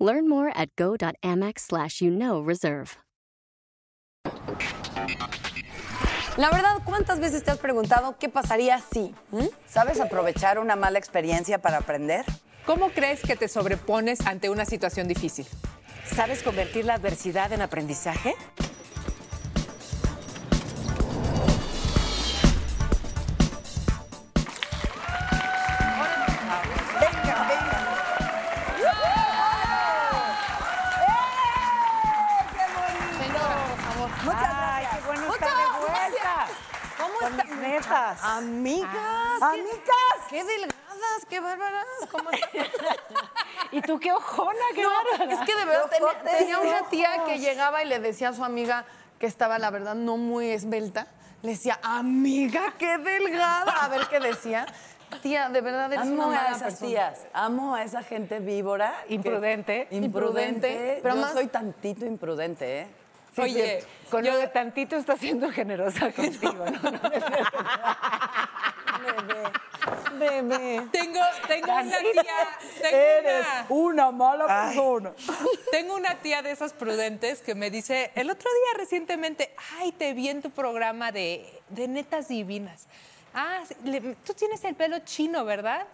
Learn more at go.amex slash you know reserve. La verdad, ¿cuántas veces te has preguntado qué pasaría si? ¿Mm? ¿Sabes aprovechar una mala experiencia para aprender? ¿Cómo crees que te sobrepones ante una situación difícil? ¿Sabes convertir la adversidad en aprendizaje? Amigas. Ah, qué- amigas. Qué delgadas, qué bárbaras. ¿Cómo? ¿Y tú qué ojona, qué No, bárbara? es que de verdad tenía, una tía que llegaba y le decía a su amiga que estaba, la verdad, no muy esbelta. Le decía, amiga, qué delgada. A ver qué decía. Tía, de verdad eres una Amo a mala esas persona. tías, amo a esa gente víbora. que- Imprudente. Imprudente, Imprudente. pero Yo más- soy tantito imprudente, ¿eh? Sí, Oye, con yo- de tantito está siendo generosa contigo, ¿no? No, cierto. Bebé. Tengo, tengo una tía, tengo Eres una, una mala persona. tengo una tía de esas prudentes que me dice, el otro día recientemente, ay, te vi en tu programa de, de netas divinas. Ah, le- tú tienes el pelo chino, ¿verdad?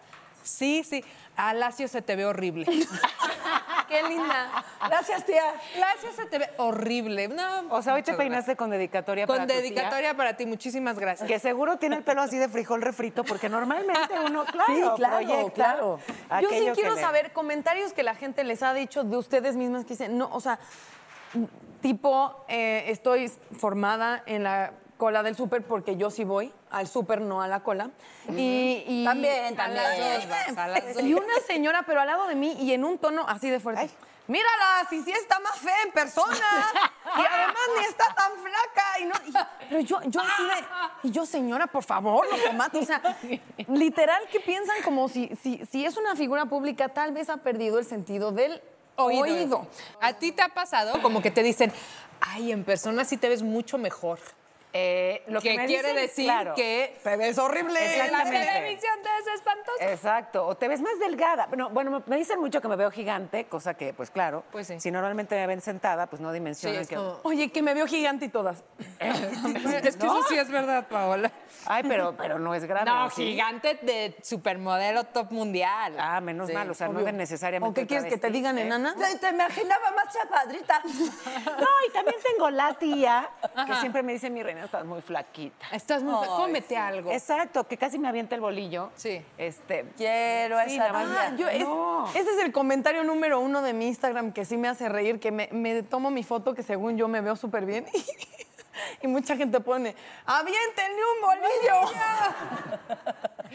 Sí, sí. A Lacio se te ve horrible. Qué linda. Gracias, tía. Se te ve horrible. No, O sea, hoy te peinaste con dedicatoria gracias. para Con tu tía, dedicatoria para ti, muchísimas gracias. Que seguro tiene el pelo así de frijol refrito, porque normalmente uno, claro, Sí, claro, proyecta claro. Yo sí quiero le- saber comentarios que la gente les ha dicho de ustedes mismas que dicen, no, o sea, tipo, eh, estoy formada en la cola del súper porque yo sí voy al súper, no a la cola. y, y- También, a las también. dos vas, a las dos. Y una señora, pero al lado de mí y en un tono así de fuerte. Mírala, si sí está más fea en persona. Y además ni está tan flaca. Y no, y- pero yo, yo así de. Y yo, señora, por favor, no tomate. O sea, literal que piensan como si, si, si es una figura pública, tal vez ha perdido el sentido del oído. ¿A ti te ha pasado como que te dicen, ay, en persona sí te ves mucho mejor? Eh, lo que, que me quiere dicen, decir claro, que Te ves horrible. en la Exactamente. televisión te ves espantosa. Exacto, o te ves más delgada. Bueno, bueno, me dicen mucho que me veo gigante, cosa que, pues claro, Pues sí. si normalmente me ven sentada, pues no dimensionan es que... Oye, que me veo gigante y todas. es que eso sí es verdad, Paola. Ay, pero, pero no es grave. No, gigante de supermodelo top mundial. Ah, menos Sí. mal, o sea, no de necesariamente ¿O qué quieres que te digan, ¿eh? enana? Te, te imaginaba más chapadrita. No, y también tengo la tía que siempre me dice, mi reina, estás muy flaquita. Estás muy... Ay, Cómete algo. Exacto, que casi me avienta el bolillo. Sí. Este, Quiero Sí, esa. Ah, yo, es- No. ese es el comentario número uno de mi Instagram que sí me hace reír, que me, me tomo mi foto que según yo me veo súper bien y mucha gente pone, aviéntenle un bolillo.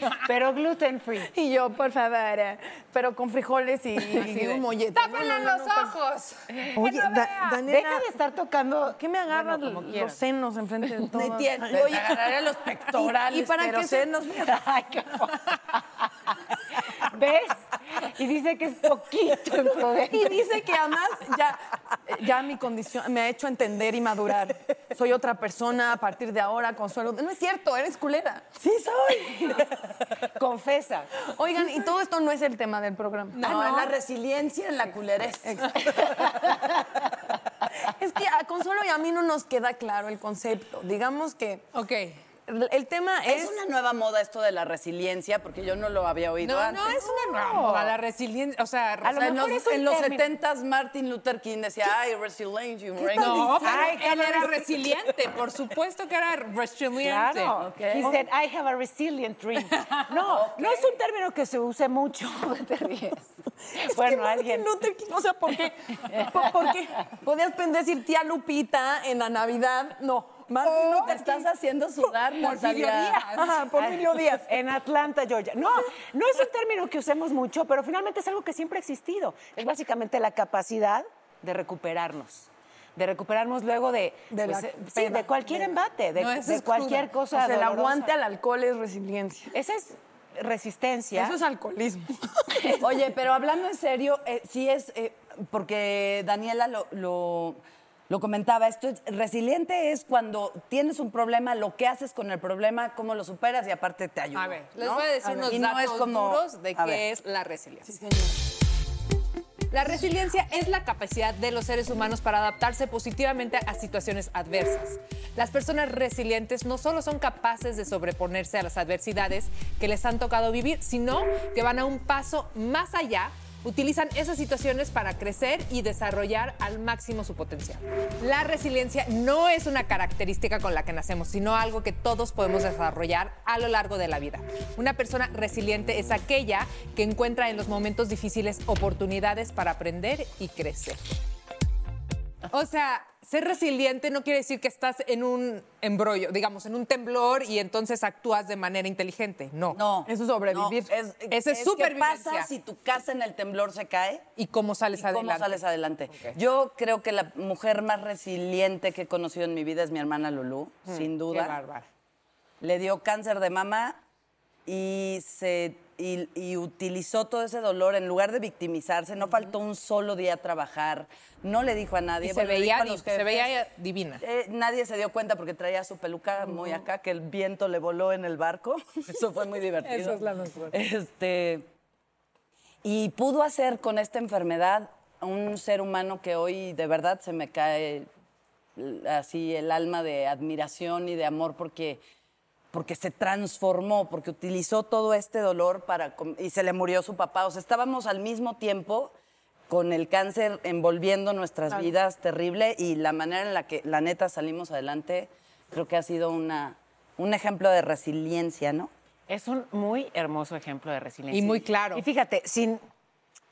pero gluten free. Y yo, por favor, eh, pero con frijoles y, y un mollete. ¡Tápenle No, no, no, los no, pues. ojos! Oye, no Da-. Daniela, Deja de estar tocando. ¿qué me agarras Bueno, los quieras. senos enfrente de todo? Me tiene- Oye, agarraré los pectorales, ¿Y, y para pero qué se senos, Ay, qué ¿Ves? Y dice que es poquito imprudente. Y dice que además ya, ya mi condición me ha hecho entender y madurar. Soy otra persona a partir de ahora, Consuelo. No es cierto, eres culera. Sí soy. Confesa. Oigan, y todo esto no es el tema del programa. No, en la resiliencia, en la culerez. Es que a Consuelo y a mí no nos queda claro el concepto. Digamos que Ok. El tema es... Es una nueva moda esto de la resiliencia, porque yo no lo había oído No, antes. no, es una nueva moda, la resiliencia. O sea, A lo O sea, en mejor los, en los término. 70s Martin Luther King decía, ay, resiliencia. no, resiliencia". pero Ay, él era resi- resiliente, por supuesto que era resiliente. Claro. Ok. He said, I have a resilient dream. No, no es un término que se use mucho. Te ríes. Es bueno, que alguien. Luther King, o sea, ¿por qué? ¿Por, por qué? Podías decir tía Lupita en la Navidad. No, Martin Te Luther King. estás haciendo sudar, Porfirio Natalia. Díaz. Ajá, Porfirio Díaz. En Atlanta, Georgia. No, no es un término que usemos mucho, pero finalmente es algo que siempre ha existido. Es básicamente la capacidad de recuperarnos. de recuperarnos luego de, De pues, la eh, sí, peda, de cualquier de- embate, de, No, cualquier O cosa. sea, el dolorosa. aguante al alcohol es resiliencia. Esa es resistencia. Eso es alcoholismo. Oye, pero hablando en serio, eh, sí es, eh, porque Daniela lo, lo, lo comentaba, esto es, resiliente es cuando tienes un problema, lo que haces con el problema, cómo lo superas y aparte te ayuda. A ver, les ¿no? voy a decir unos Y no datos es como- duros de a qué ver. es la resiliencia. La resiliencia es la capacidad de los seres humanos para adaptarse positivamente a situaciones adversas. Las personas resilientes no solo son capaces de sobreponerse a las adversidades que les han tocado vivir, sino que van a un paso más allá utilizan esas situaciones para crecer y desarrollar al máximo su potencial. La resiliencia no es una característica con la que nacemos, sino algo que todos podemos desarrollar a lo largo de la vida. Una persona resiliente es aquella que encuentra en los momentos difíciles oportunidades para aprender y crecer. O sea, ser resiliente no quiere decir que estás en un embrollo, digamos, en un temblor y entonces actúas de manera inteligente. No. No. Eso es sobrevivir. no, es, Esa es ¿Qué supervivencia. pasa si tu casa en el temblor se cae? ¿Y cómo sales ¿Y cómo adelante? sales adelante? Yo creo que la mujer más resiliente que he conocido en mi vida es mi hermana Lulú, sin Qué duda. bárbara. Le dio cáncer de mama y, se, y, y utilizó todo ese dolor en lugar de victimizarse. No faltó un solo día a trabajar. No le dijo a nadie. Y se Bueno, le dijo veía, a se veía divina. Eh, nadie se dio cuenta porque traía su peluca muy acá, que el viento le voló en el barco. Eso fue muy divertido. Eso es la mejor. Este, y pudo hacer con esta enfermedad un ser humano que hoy de verdad se me cae así el alma de admiración y de amor porque, porque se transformó, porque utilizó todo este dolor para, y se le murió su papá. O sea, estábamos al mismo tiempo con el cáncer envolviendo nuestras vidas terrible y la manera en la que la neta salimos adelante creo que ha sido una, un ejemplo de resiliencia, ¿no? Es un muy hermoso ejemplo de resiliencia. Y muy claro. Y fíjate, sin,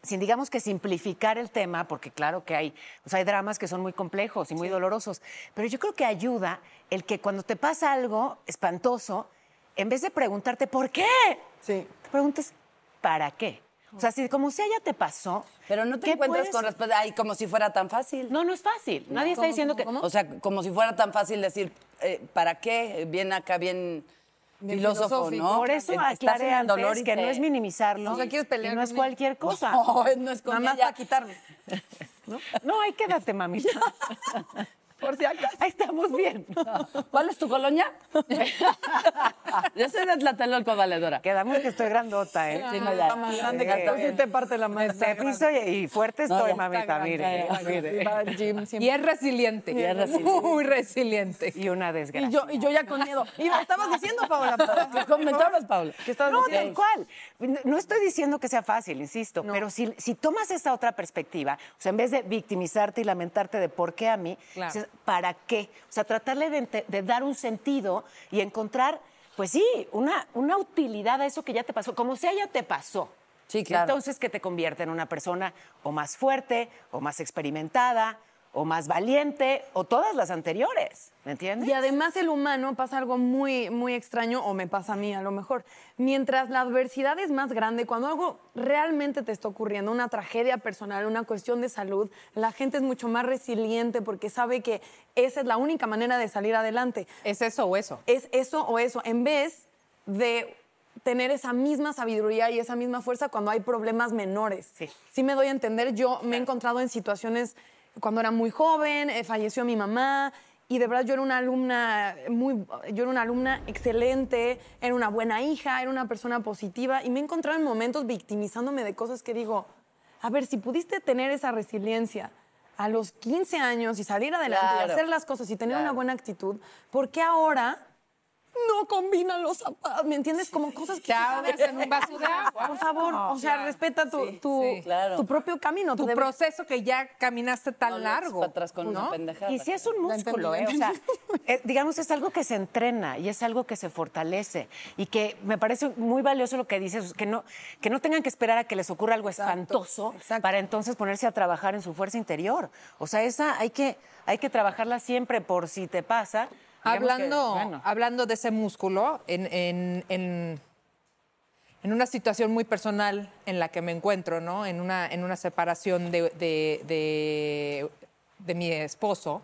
sin digamos que simplificar el tema, porque claro que hay, pues hay dramas que son muy complejos y muy dolorosos, pero yo creo que ayuda el que cuando te pasa algo espantoso, en vez de preguntarte ¿por qué? Sí. Te preguntes ¿para qué? O sea, si como sea ya te pasó. Pero no te ¿qué encuentras puedes- con respuesta, ay, como si fuera tan fácil. No, no es fácil. Nadie está diciendo que. O sea, como si fuera tan fácil decir, eh, ¿para qué? Bien acá, Bien filósofo, filosófico. ¿no? Por eso aclaré dolor antes y que no es minimizarlo. O sea, ¿quieres pelear y no es cualquier cosa. No, no es con Nada más para quitarme. No, ahí quédate, mamita. Por si acaso. Ahí estamos bien. ¿Cuál es tu colonia? Yo soy de Tlatelolco, valedora. Quedamos que estoy grandota, ¿eh? Sí, no, ya. Está más grande que Está tú, sí te parte la. Este piso y, y fuerte estoy, mamita, mire. Y es resiliente. Y es resiliente. Muy resiliente. Y una desgracia. Y yo, y yo ya con miedo. Y me estabas diciendo, Paola. ¿Qué comentabas, Paula? ¿Qué estabas No, diciendo? tal cual. No- estoy diciendo que sea fácil, insisto, pero si, si tomas esa otra perspectiva, o sea, en vez de victimizarte y lamentarte de por qué a mí, Claro. dices, ¿para qué? O sea, tratarle de, dar un sentido y encontrar, pues sí, una, una utilidad a eso que ya te pasó, como sea ya te pasó. Sí, claro. Entonces, que te convierte en una persona o más fuerte, o más experimentada, o más valiente, o todas las anteriores, ¿me entiendes? Y además el humano pasa algo muy, muy extraño, o me pasa a mí a lo mejor. Mientras la adversidad es más grande, cuando algo realmente te está ocurriendo, una tragedia personal, una cuestión de salud, la gente es mucho más resiliente porque sabe que esa es la única manera de salir adelante. ¿Es eso o eso? Es eso o eso, en vez de tener esa misma sabiduría y esa misma fuerza cuando hay problemas menores. Sí. Sí me doy a entender, yo me he encontrado en situaciones cuando era muy joven, eh, falleció mi mamá y de verdad yo era una alumna muy yo era una alumna excelente, era una buena hija, era una persona positiva y me he encontrado en momentos victimizándome de cosas que digo, a ver, si pudiste tener esa resiliencia a los 15 años y salir adelante y hacer las cosas y tener Claro. una buena actitud, ¿por qué ahora no combinan los zapatos? ¿Me entiendes? Como cosas que ahogas sabes. en un vaso de agua. Por favor, o sea, respeta tu, tu, sí. Claro. tu propio camino. Tu debes- proceso que ya caminaste tan No largo. para atrás con ¿no? una pendejada. Y si es un La músculo, ¿eh? O sea, eh, digamos, es algo que se entrena y es algo que se fortalece. Y que me parece muy valioso lo que dices, que no, que no tengan que esperar a que les ocurra algo espantoso exacto. para entonces ponerse a trabajar en su fuerza interior. O sea, esa hay que, hay que trabajarla siempre por si te pasa. Que, Hablando, bueno, hablando de ese músculo, en, en- en- en una situación muy personal en la que me encuentro, ¿no? En una, en una separación de, de- de- de mi esposo,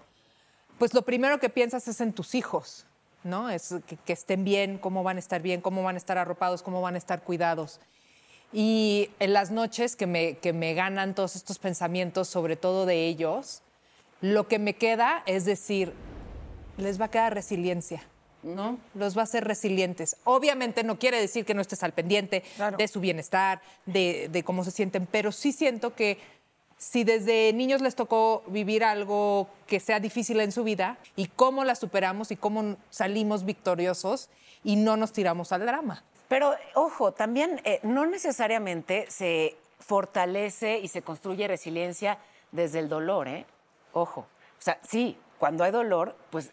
pues lo primero que piensas es en tus hijos, ¿no? Es que, que estén bien, cómo van a estar bien, cómo van a estar arropados, cómo van a estar cuidados. Y en las noches que me, que me ganan todos estos pensamientos, sobre todo de ellos, lo que me queda es decir, les va a quedar resiliencia, ¿no? Los va a hacer resilientes. Obviamente no quiere decir que no estés al pendiente de su bienestar, de, de cómo se sienten, pero sí siento que si desde niños les tocó vivir algo que sea difícil en su vida y cómo la superamos y cómo salimos victoriosos y no nos tiramos al drama. Pero, ojo, también eh, no necesariamente se fortalece y se construye resiliencia desde el dolor, ¿eh? Ojo. O sea, sí, cuando hay dolor, pues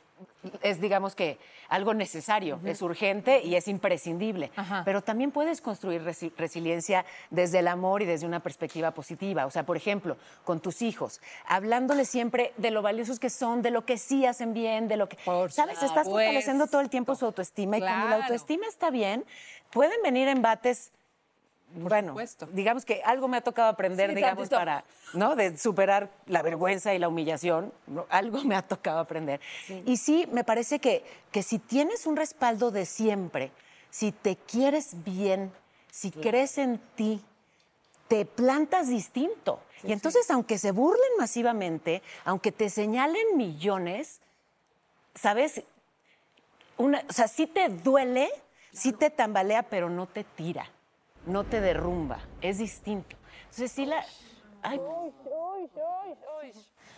es, digamos que, algo necesario, es urgente y es imprescindible. Ajá. Pero también puedes construir resi- resiliencia desde el amor y desde una perspectiva positiva. O sea, por ejemplo, con tus hijos, hablándole siempre de lo valiosos que son, de lo que sí hacen bien, de lo que. Por ¿Sabes? Estás fortaleciendo todo el tiempo su autoestima y cuando la autoestima está bien, pueden venir embates. Bueno, supuesto. digamos que algo me ha tocado aprender, Sí, digamos, tantito. para, ¿no? De superar la vergüenza y la humillación. ¿no? Algo me ha tocado aprender. Y sí, me parece que, que si tienes un respaldo de siempre, si te quieres bien, si crees en ti, te plantas distinto. y entonces, aunque se burlen masivamente, aunque te señalen millones, ¿sabes? Una, o sea, sí te duele, sí te tambalea, pero no te tira, no te derrumba. Es distinto. Entonces, sí la. Ay,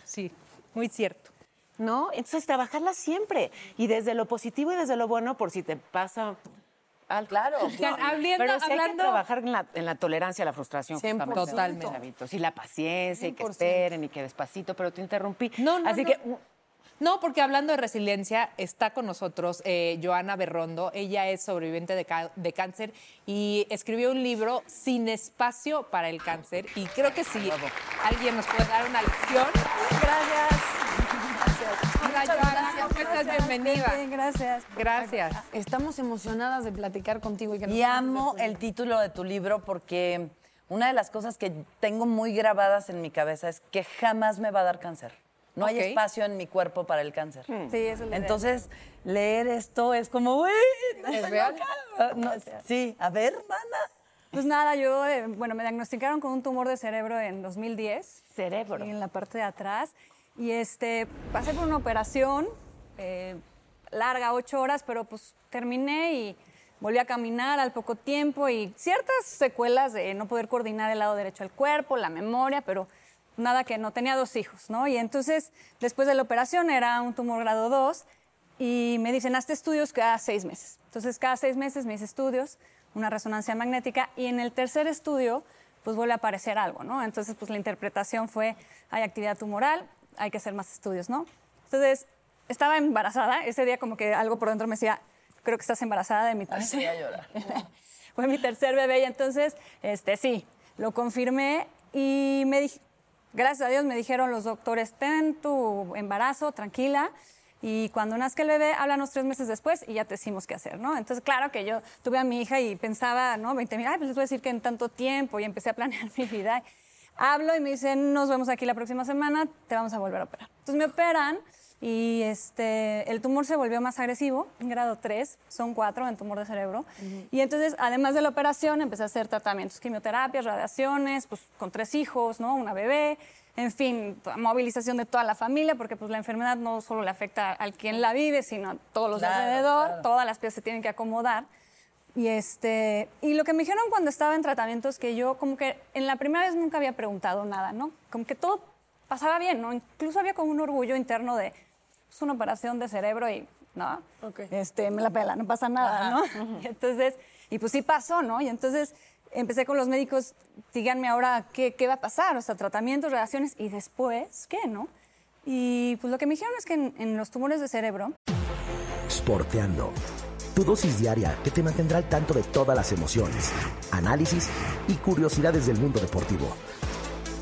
Sí, muy cierto. ¿no? Entonces, trabajarla siempre. Y desde lo positivo y desde lo bueno, por si te pasa algo. Claro. Oigan, hablando- Pero sí hay que hablando- trabajar en la, en la tolerancia a la frustración. 100%. justamente, Totalmente. Y la paciencia, y que esperen, y que despacito, pero te interrumpí. No, no, Así no. que, No, porque hablando de resiliencia, está con nosotros eh, Joana Berrondo. Ella es sobreviviente de, cáncer y escribió un libro Sin espacio para el cáncer. Y creo que si alguien nos puede dar una lección. Gracias. Hola, Joana, ¿cómo estás? Bienvenida. Bien, gracias. Gracias. Estamos emocionadas de platicar contigo y que nos Y amo el título de tu libro porque una de las cosas que tengo muy grabadas en mi cabeza es que jamás me va a dar cáncer. No hay espacio en mi cuerpo para el cáncer. Sí, eso idea. Entonces, leer esto es como, uy, no ¿Es real? loca". No, sí, a ver, hermana. Pues nada, yo, eh, bueno, me diagnosticaron con un tumor de cerebro en 2010. Cerebro. En la parte de atrás. Y este, pasé por una operación eh, larga, ocho horas, pero pues terminé y volví a caminar al poco tiempo y ciertas secuelas de no poder coordinar el lado derecho del cuerpo, la memoria, pero nada que no tenía dos hijos, ¿no? Y entonces, después de la operación, era un tumor grado 2 y me dicen, hazte estudios cada seis meses. Entonces, cada seis meses me hice estudios, una resonancia magnética, y en el tercer estudio, pues vuelve a aparecer algo, ¿no? Entonces, pues la interpretación fue, hay actividad tumoral, hay que hacer más estudios, ¿no? Entonces, estaba embarazada, ese día como que algo por dentro me decía, creo que estás embarazada de mi tercer, voy a llorar. fue mi tercer bebé y entonces, este, sí, lo confirmé y me dije, gracias a Dios me dijeron los doctores, ten tu embarazo, tranquila, y cuando nazca el bebé, háblanos tres meses después y ya te decimos qué hacer, ¿no? Entonces, claro que yo tuve a mi hija y pensaba, ¿no? 20 mil, ay, pues les voy a decir que en tanto tiempo y empecé a planear mi vida. Hablo y me dicen, nos vemos aquí la próxima semana, te vamos a volver a operar. Entonces me operan y este, el tumor se volvió más agresivo, en grado 3, son 4 en tumor de cerebro. Y entonces, además de la operación, empecé a hacer tratamientos, quimioterapias, radiaciones, pues con tres hijos, ¿no? Una bebé, en fin, movilización de toda la familia, porque pues la enfermedad no solo le afecta al quien la vive, sino a todos los de Claro, alrededor, claro. todas las piezas se tienen que acomodar. Y, este, y lo que me dijeron cuando estaba en tratamiento es que yo como que en la primera vez nunca había preguntado nada, ¿no? Como que todo pasaba bien, ¿no? Incluso había como un orgullo interno de, es una operación de cerebro y, ¿no? Este, me la pela, no pasa nada, ¿no? Y entonces, y pues sí pasó, ¿no? Y entonces empecé con los médicos, díganme ahora qué, qué va a pasar, o sea, tratamientos, relaciones, y después, ¿qué, no? Y pues lo que me dijeron es que en- en los tumores de cerebro Sporteando. Tu dosis diaria que te mantendrá al tanto de todas las emociones, análisis y curiosidades del mundo deportivo.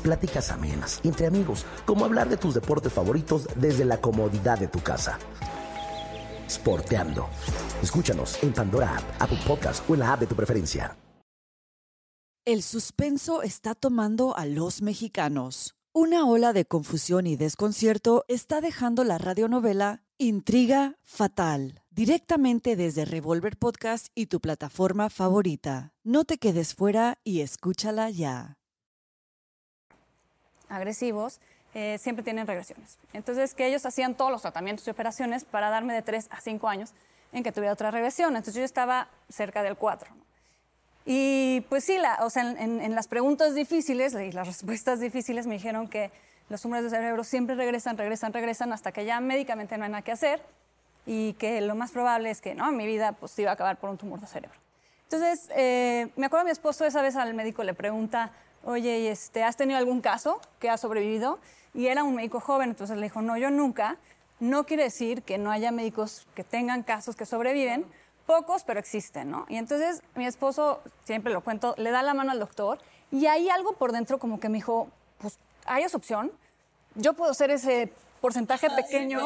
Pláticas amenas, entre amigos, como hablar de tus deportes favoritos desde la comodidad de tu casa. Sporteando. Escúchanos en Pandora App, Apple Podcast o en la app de tu preferencia. El suspenso está tomando a los mexicanos. Una ola de confusión y desconcierto está dejando la radionovela Intriga Fatal, directamente desde Revolver Podcast y tu plataforma favorita. No te quedes fuera y escúchala ya. Agresivos, eh, siempre tienen regresiones. Entonces, que ellos hacían todos los tratamientos y operaciones para darme de 3 a 5 años en que tuviera otra regresión. Entonces, yo estaba cerca del 4. ¿no? Y pues sí, o sea, en las preguntas difíciles y las respuestas difíciles me dijeron que los tumores de cerebro siempre regresan, regresan, regresan hasta que ya médicamente no hay nada que hacer y que lo más probable es que no, mi vida pues iba a acabar por un tumor de cerebro. Entonces, eh, me acuerdo mi esposo esa vez al médico le pregunta, oye, ¿y este, ¿has tenido algún caso que ha sobrevivido? Y era un médico joven, entonces le dijo, no, yo nunca. No quiere decir que no haya médicos que tengan casos que sobreviven, pocos, pero existen, ¿no? Y entonces mi esposo, siempre lo cuento, le da la mano al doctor y hay algo por dentro como que me dijo, pues, ¿hay esa opción? Yo puedo ser ese porcentaje pequeño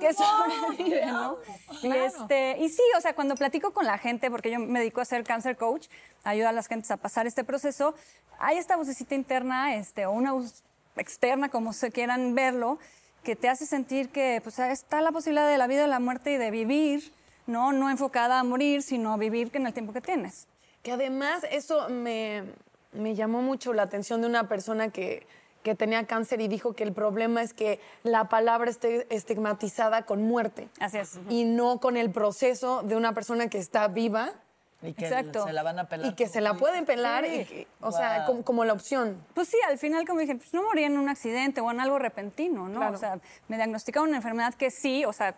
que sobrevive, ¿no? Y, este, y sí, o sea, cuando platico con la gente, porque yo me dedico a ser cancer coach, ayuda a las gentes a pasar este proceso, hay esta vocecita interna, este, o una voz externa, como se quieran verlo, que te hace sentir que pues, está la posibilidad de la vida y la muerte y de vivir, ¿no? No enfocada a morir, sino a vivir en el tiempo que tienes. Que además eso me, me llamó mucho la atención de una persona que, que tenía cáncer y dijo que el problema es que la palabra esté estigmatizada con muerte Así es. y no con el proceso de una persona que está viva Y que Exacto. se la van a pelar. y que se la pueden pelar, Sí. y que- o sea, Wow. como, como la opción. Pues sí, al final, como dije, pues no morí en un accidente o en algo repentino, ¿no? Claro. O sea, me diagnosticaron una enfermedad que sí, o sea,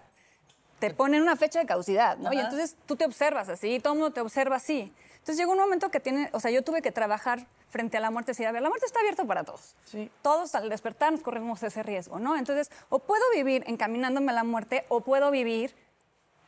te ponen una fecha de caducidad, ¿no? Y Ajá. entonces tú te observas así, todo el mundo te observa así. Entonces llegó un momento que tiene, o sea, yo tuve que trabajar frente a la muerte, decir, a ver, la muerte está abierta para todos. Sí. Todos al despertar nos corremos ese riesgo, ¿no? Entonces, o puedo vivir encaminándome a la muerte o puedo vivir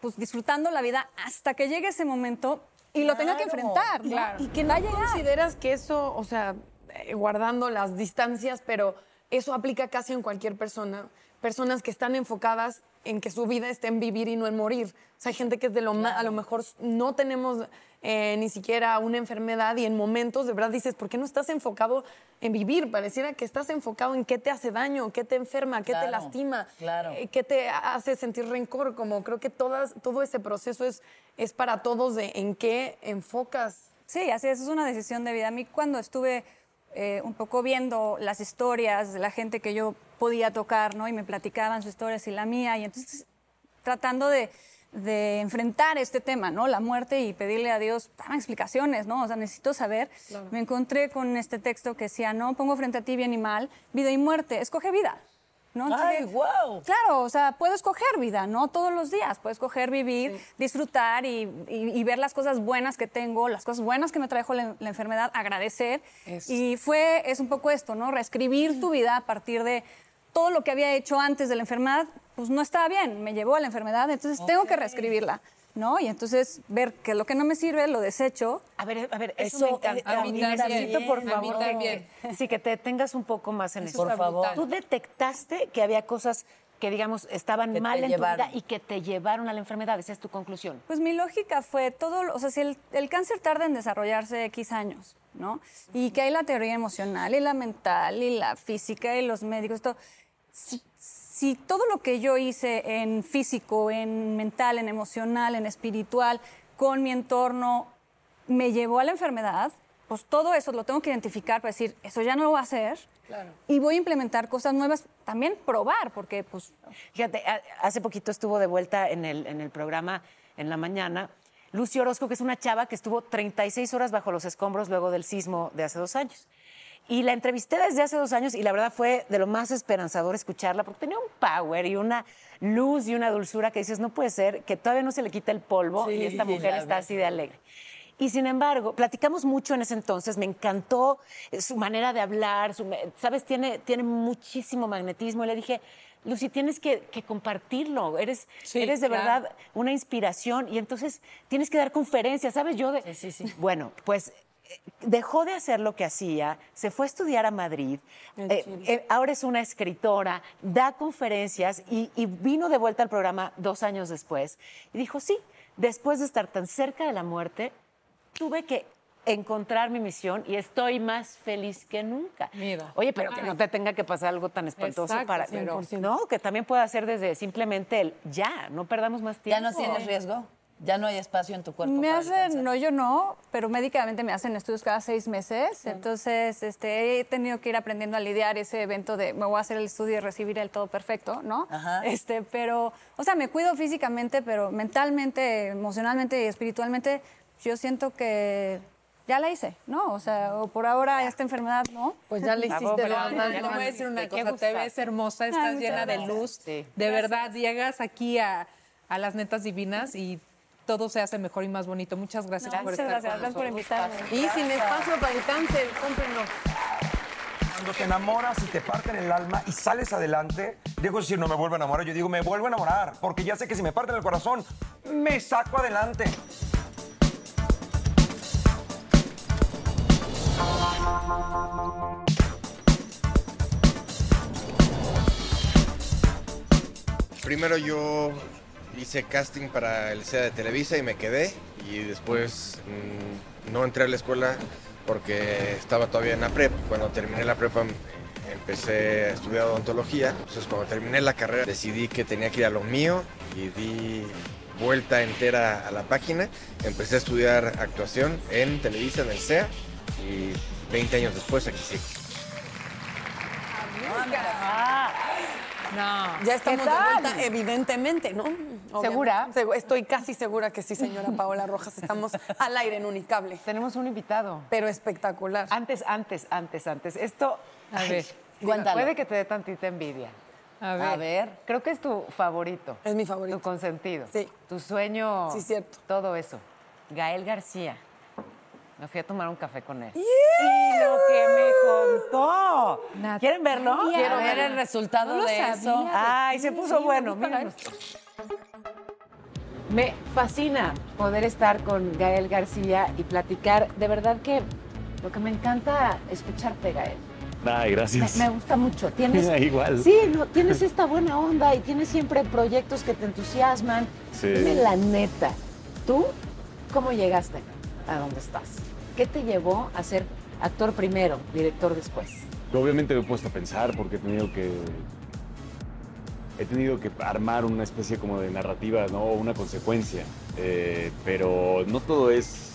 pues disfrutando la vida hasta que llegue ese momento y lo tenga que enfrentar. Claro. Y que no consideras que eso, o sea, eh, guardando las distancias, pero eso aplica casi en cualquier persona. Personas que están enfocadas en que su vida esté en vivir y no en morir. O sea, hay gente que es de lo más, a lo mejor no tenemos eh, ni siquiera una enfermedad y en momentos de verdad dices, ¿por qué no estás enfocado en vivir? Pareciera que estás enfocado en qué te hace daño, qué te enferma, qué te lastima, claro. eh, qué te hace sentir rencor. Como creo que todas, todo ese proceso es, es para todos de en qué enfocas Sí, así es, es una decisión de vida. A mí cuando estuve eh, un poco viendo las historias de la gente que yo podía tocar, ¿no? Y me platicaban sus historias y la mía, y entonces tratando de, de enfrentar este tema, ¿no? La muerte y pedirle a Dios, dame explicaciones, ¿no? O sea, necesito saber. Me encontré con este texto que decía, no pongo frente a ti bien y mal, vida y muerte, escoge vida. ¿No? ¡Ay, wow! Claro, o sea, puedo escoger vida, ¿no? Todos los días. Puedo escoger vivir, disfrutar y, y- y ver las cosas buenas que tengo, las cosas buenas que me trajo la, la enfermedad, agradecer. Y fue, es un poco esto, ¿no? Reescribir tu vida a partir de todo lo que había hecho antes de la enfermedad, pues no estaba bien, me llevó a la enfermedad, entonces tengo que reescribirla, ¿no? Y entonces ver que lo que no me sirve lo desecho. A ver, a ver, eso, Eso, me encanta. eh, a mí Necesito, también, por a mí favor, que- también. que- sí, que te tengas un poco más en eso. Por favor. Tú detectaste que había cosas que, digamos, estaban Que mal en tu vida y que te llevaron a la enfermedad. Esa es tu conclusión. Pues mi lógica fue todo, lo- o sea, si el, el cáncer tarda en desarrollarse X años, ¿no? Y que hay la teoría emocional y la mental y la física y los médicos, todo. Si, si todo lo que yo hice en físico, en mental, en emocional, en espiritual, con mi entorno, me llevó a la enfermedad, pues todo eso lo tengo que identificar para decir, eso ya no lo voy a hacer. Y voy a implementar cosas nuevas, también probar, porque pues Fíjate, hace poquito estuvo de vuelta en el, en el programa en la mañana Lucy Orozco, que es una chava que estuvo 36 horas bajo los escombros luego del sismo de hace dos años. Y la entrevisté desde hace dos años y la verdad fue de lo más esperanzador escucharla porque tenía un power y una luz y una dulzura que dices, no puede ser que todavía no se le quita el polvo Sí, y esta mujer está así de alegre. Y sin embargo, platicamos mucho en ese entonces, me encantó eh, su manera de hablar, su sabes, tiene, tiene muchísimo magnetismo. Y le dije, Lucy, tienes que, que compartirlo, eres, Sí, eres de claro. verdad una inspiración y entonces tienes que dar conferencias, ¿sabes? Yo de... Sí, sí, sí. Bueno, pues dejó de hacer lo que hacía, se fue a estudiar a Madrid, eh, eh, ahora es una escritora, da conferencias y, y vino de vuelta al programa dos años después y dijo, sí, después de estar tan cerca de la muerte, tuve que encontrar mi misión y estoy más feliz que nunca. Mira. Oye, pero que no te tenga que pasar algo tan espantoso Exacto, para... pero- no, que también pueda ser desde simplemente el ya, no perdamos más ¿Ya tiempo. no tienes riesgo? ¿Ya no hay espacio en tu cuerpo? Me hacen, no, yo no, pero médicamente me hacen estudios cada seis meses. Entonces, este, he tenido que ir aprendiendo a lidiar ese evento de me voy a hacer el estudio y recibir el todo perfecto, ¿no? Ajá. Este, pero, o sea, me cuido físicamente, pero mentalmente, emocionalmente y espiritualmente, yo siento que ya la hice, ¿no? O sea, o por ahora esta enfermedad, ¿no? Pues ya le Bravo, hiciste la bravo. Te voy a decir una cosa, te ves hermosa, Ay, estás llena de luz. Sí. De verdad, llegas aquí a, a las netas divinas y todo se hace mejor y más bonito. Muchas gracias por Muchas estar gracias, con gracias por invitarme. Y sin espacio para el cáncer, cómprenlo. Cuando te enamoras y te parten el alma y sales adelante, dejo de decir no me vuelvo a enamorar, yo digo me vuelvo a enamorar, porque ya sé que si me parten el corazón, me saco adelante. Primero yo hice casting para el SEA de Televisa y me quedé. Y después mm, no entré a la escuela porque estaba todavía en la prepa. Cuando terminé la prepa empecé a estudiar odontología. Entonces cuando terminé la carrera decidí que tenía que ir a lo mío y di vuelta entera a la página. Empecé a estudiar actuación en Televisa, en el SEA. Y 20 años después aquí sí. No. Ya estamos de vuelta, evidentemente, ¿no? ¿Segura? Segu- Estoy casi segura que sí, señora Paola Rojas. Estamos al aire en Unicable. Tenemos un invitado. Pero espectacular. Antes, antes, antes, antes. Esto... A ver, Cuéntalo. Puede que te dé tantita envidia. a ver. A ver. Creo que es tu favorito. Es mi favorito. Tu consentido. Sí. Tu sueño. Sí, cierto. Todo eso. Gael García. Me fui a tomar un café con él. Y lo que me contó. ¿Quieren verlo? Quiero ver el resultado No lo de sabía. eso. Ay, se puso bueno. Míranos. Me fascina poder estar con Gael García y platicar. De verdad que lo que me encanta escucharte, Gael. Ay, Me, gracias. me gusta mucho. Tienes, Igual. Sí, no, tienes esta buena onda y tienes siempre proyectos que te entusiasman. Sí. Dime la neta, ¿tú cómo llegaste a donde estás? ¿Qué te llevó a ser actor primero, director después? Obviamente me he puesto a pensar porque he tenido que. He tenido que armar una especie como de narrativa, ¿no? Una consecuencia. Eh, pero no todo es.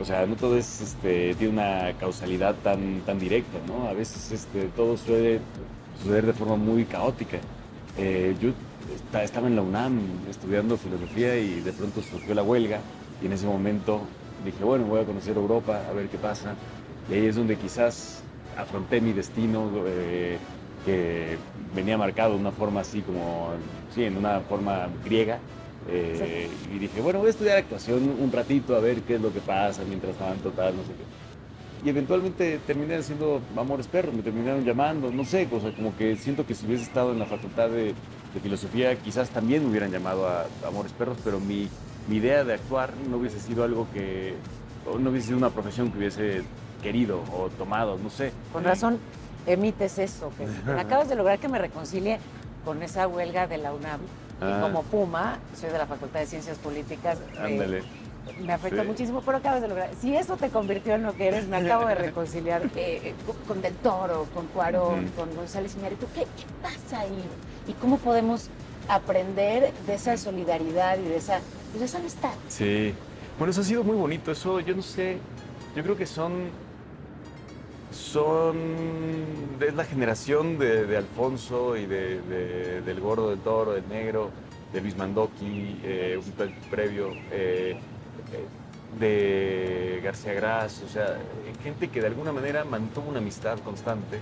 O sea, no todo es, este, tiene una causalidad tan, tan directa, ¿no? A veces este, todo suele suceder de forma muy caótica. Eh, yo esta- estaba en la UNAM estudiando filosofía y de pronto surgió la huelga y en ese momento dije, bueno, voy a conocer Europa, a ver qué pasa. Y ahí es donde quizás afronté mi destino eh, que venía marcado de una forma así como, sí, en una forma griega. Eh, Y dije, bueno, voy a estudiar actuación un ratito a ver qué es lo que pasa mientras tanto, tal, no sé qué. Y eventualmente terminé haciendo Amores Perros, me terminaron llamando, no sé, o sea, como que siento que si hubiese estado en la facultad de, de filosofía, quizás también me hubieran llamado a Amores Perros, pero mi, mi idea de actuar no hubiese sido algo que, o no hubiese sido una profesión que hubiese querido o tomado, no sé. Con razón emites eso, que me acabas de lograr que me reconcilie con esa huelga de la UNAM. Y Ah. como Puma, soy de la Facultad de Ciencias Políticas. eh, Ándale. me afecta Sí. muchísimo, pero acabas de lograr. Si eso te convirtió en lo que eres, me acabo de reconciliar eh, eh, con- Del Toro, con Cuarón, con González Iñárritu. ¿Qué, ¿Qué pasa ahí? ¿Y cómo podemos aprender de esa solidaridad y de esa, pues, de esa amistad? Sí. Bueno, eso ha sido muy bonito. Eso, yo no sé. Yo creo que son. Son. Es la generación de, Alfonso y de, de- del Gordo, del Toro, del Negro, de Luis Mandoki, eh, un pre- previo, eh, eh, de García Gras. O sea, gente que de alguna manera mantuvo una amistad constante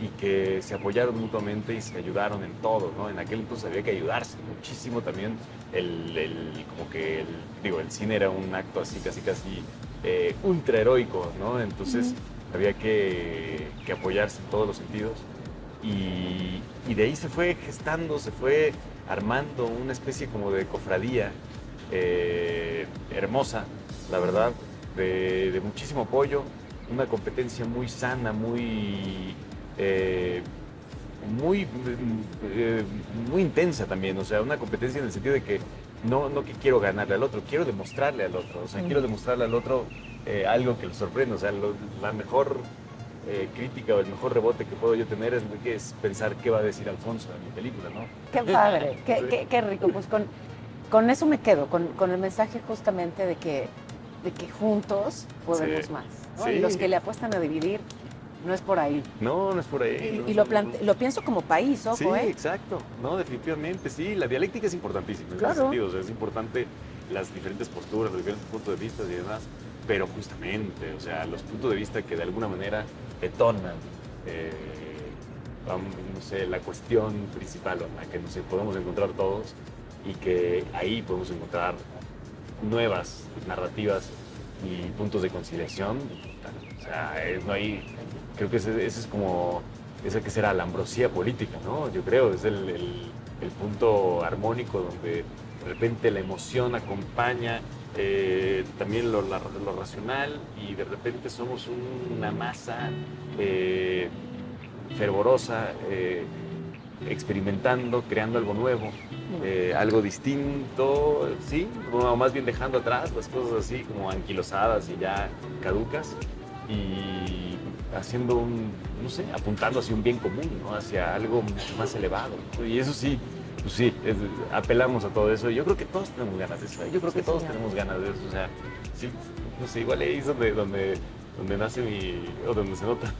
y que se apoyaron mutuamente y se ayudaron en todo, ¿no? En aquel entonces había que ayudarse muchísimo también. El, el- como que, el, digo, el cine era un acto así, casi, casi eh, ultra heroico, ¿no? Entonces había que, que apoyarse en todos los sentidos. Y, y de ahí se fue gestando, se fue armando una especie como de cofradía eh, hermosa, la verdad, de, de muchísimo apoyo, una competencia muy sana, muy, eh, muy, eh, muy intensa también, o sea, una competencia en el sentido de que no, no que quiero ganarle al otro, quiero demostrarle al otro, o sea, quiero demostrarle al otro eh, algo que le sorprenda, o sea, lo- la mejor eh, crítica o el mejor rebote que puedo yo tener es, es pensar qué va a decir Alfonso en mi película, ¿no? Qué padre, qué, Sí. qué- qué rico. Pues con, con eso me quedo, con, con el mensaje justamente de que, de que juntos podemos Sí. más. ¿no? Sí. Y los que le apuestan a dividir, no es por ahí. No, no es por ahí. Y, no, lo, plante- lo pienso como país, ojo, Sí, ¿eh? exacto. No, definitivamente, sí. La dialéctica es importantísima en Claro. ese sentido. O sea, es importante las diferentes posturas, los diferentes puntos de vista y demás. Pero justamente, o sea, los puntos de vista que de alguna manera detonan, eh, no sé, la cuestión principal en la que nos podemos encontrar todos y que ahí podemos encontrar nuevas narrativas y puntos de conciliación. Es- no hay, creo que ese, es como, esa que será la ambrosía política, ¿no? Yo creo, es el, el- punto armónico donde de repente la emoción acompaña eh, también lo, lo racional y de repente somos una masa eh, fervorosa, eh, experimentando, creando algo nuevo, eh, algo distinto, ¿sí? O más bien dejando atrás las cosas así como anquilosadas y ya caducas y haciendo un, no sé, apuntando hacia un bien común, ¿no? Hacia algo mucho más elevado. ¿no? Y eso sí, pues sí, es- apelamos a todo eso. Yo creo que todos tenemos ganas de eso. ¿eh? Yo creo que todos tenemos ganas de eso. O sea, sí, no sé, igual ahí es donde, donde, donde nace mi, o donde se nota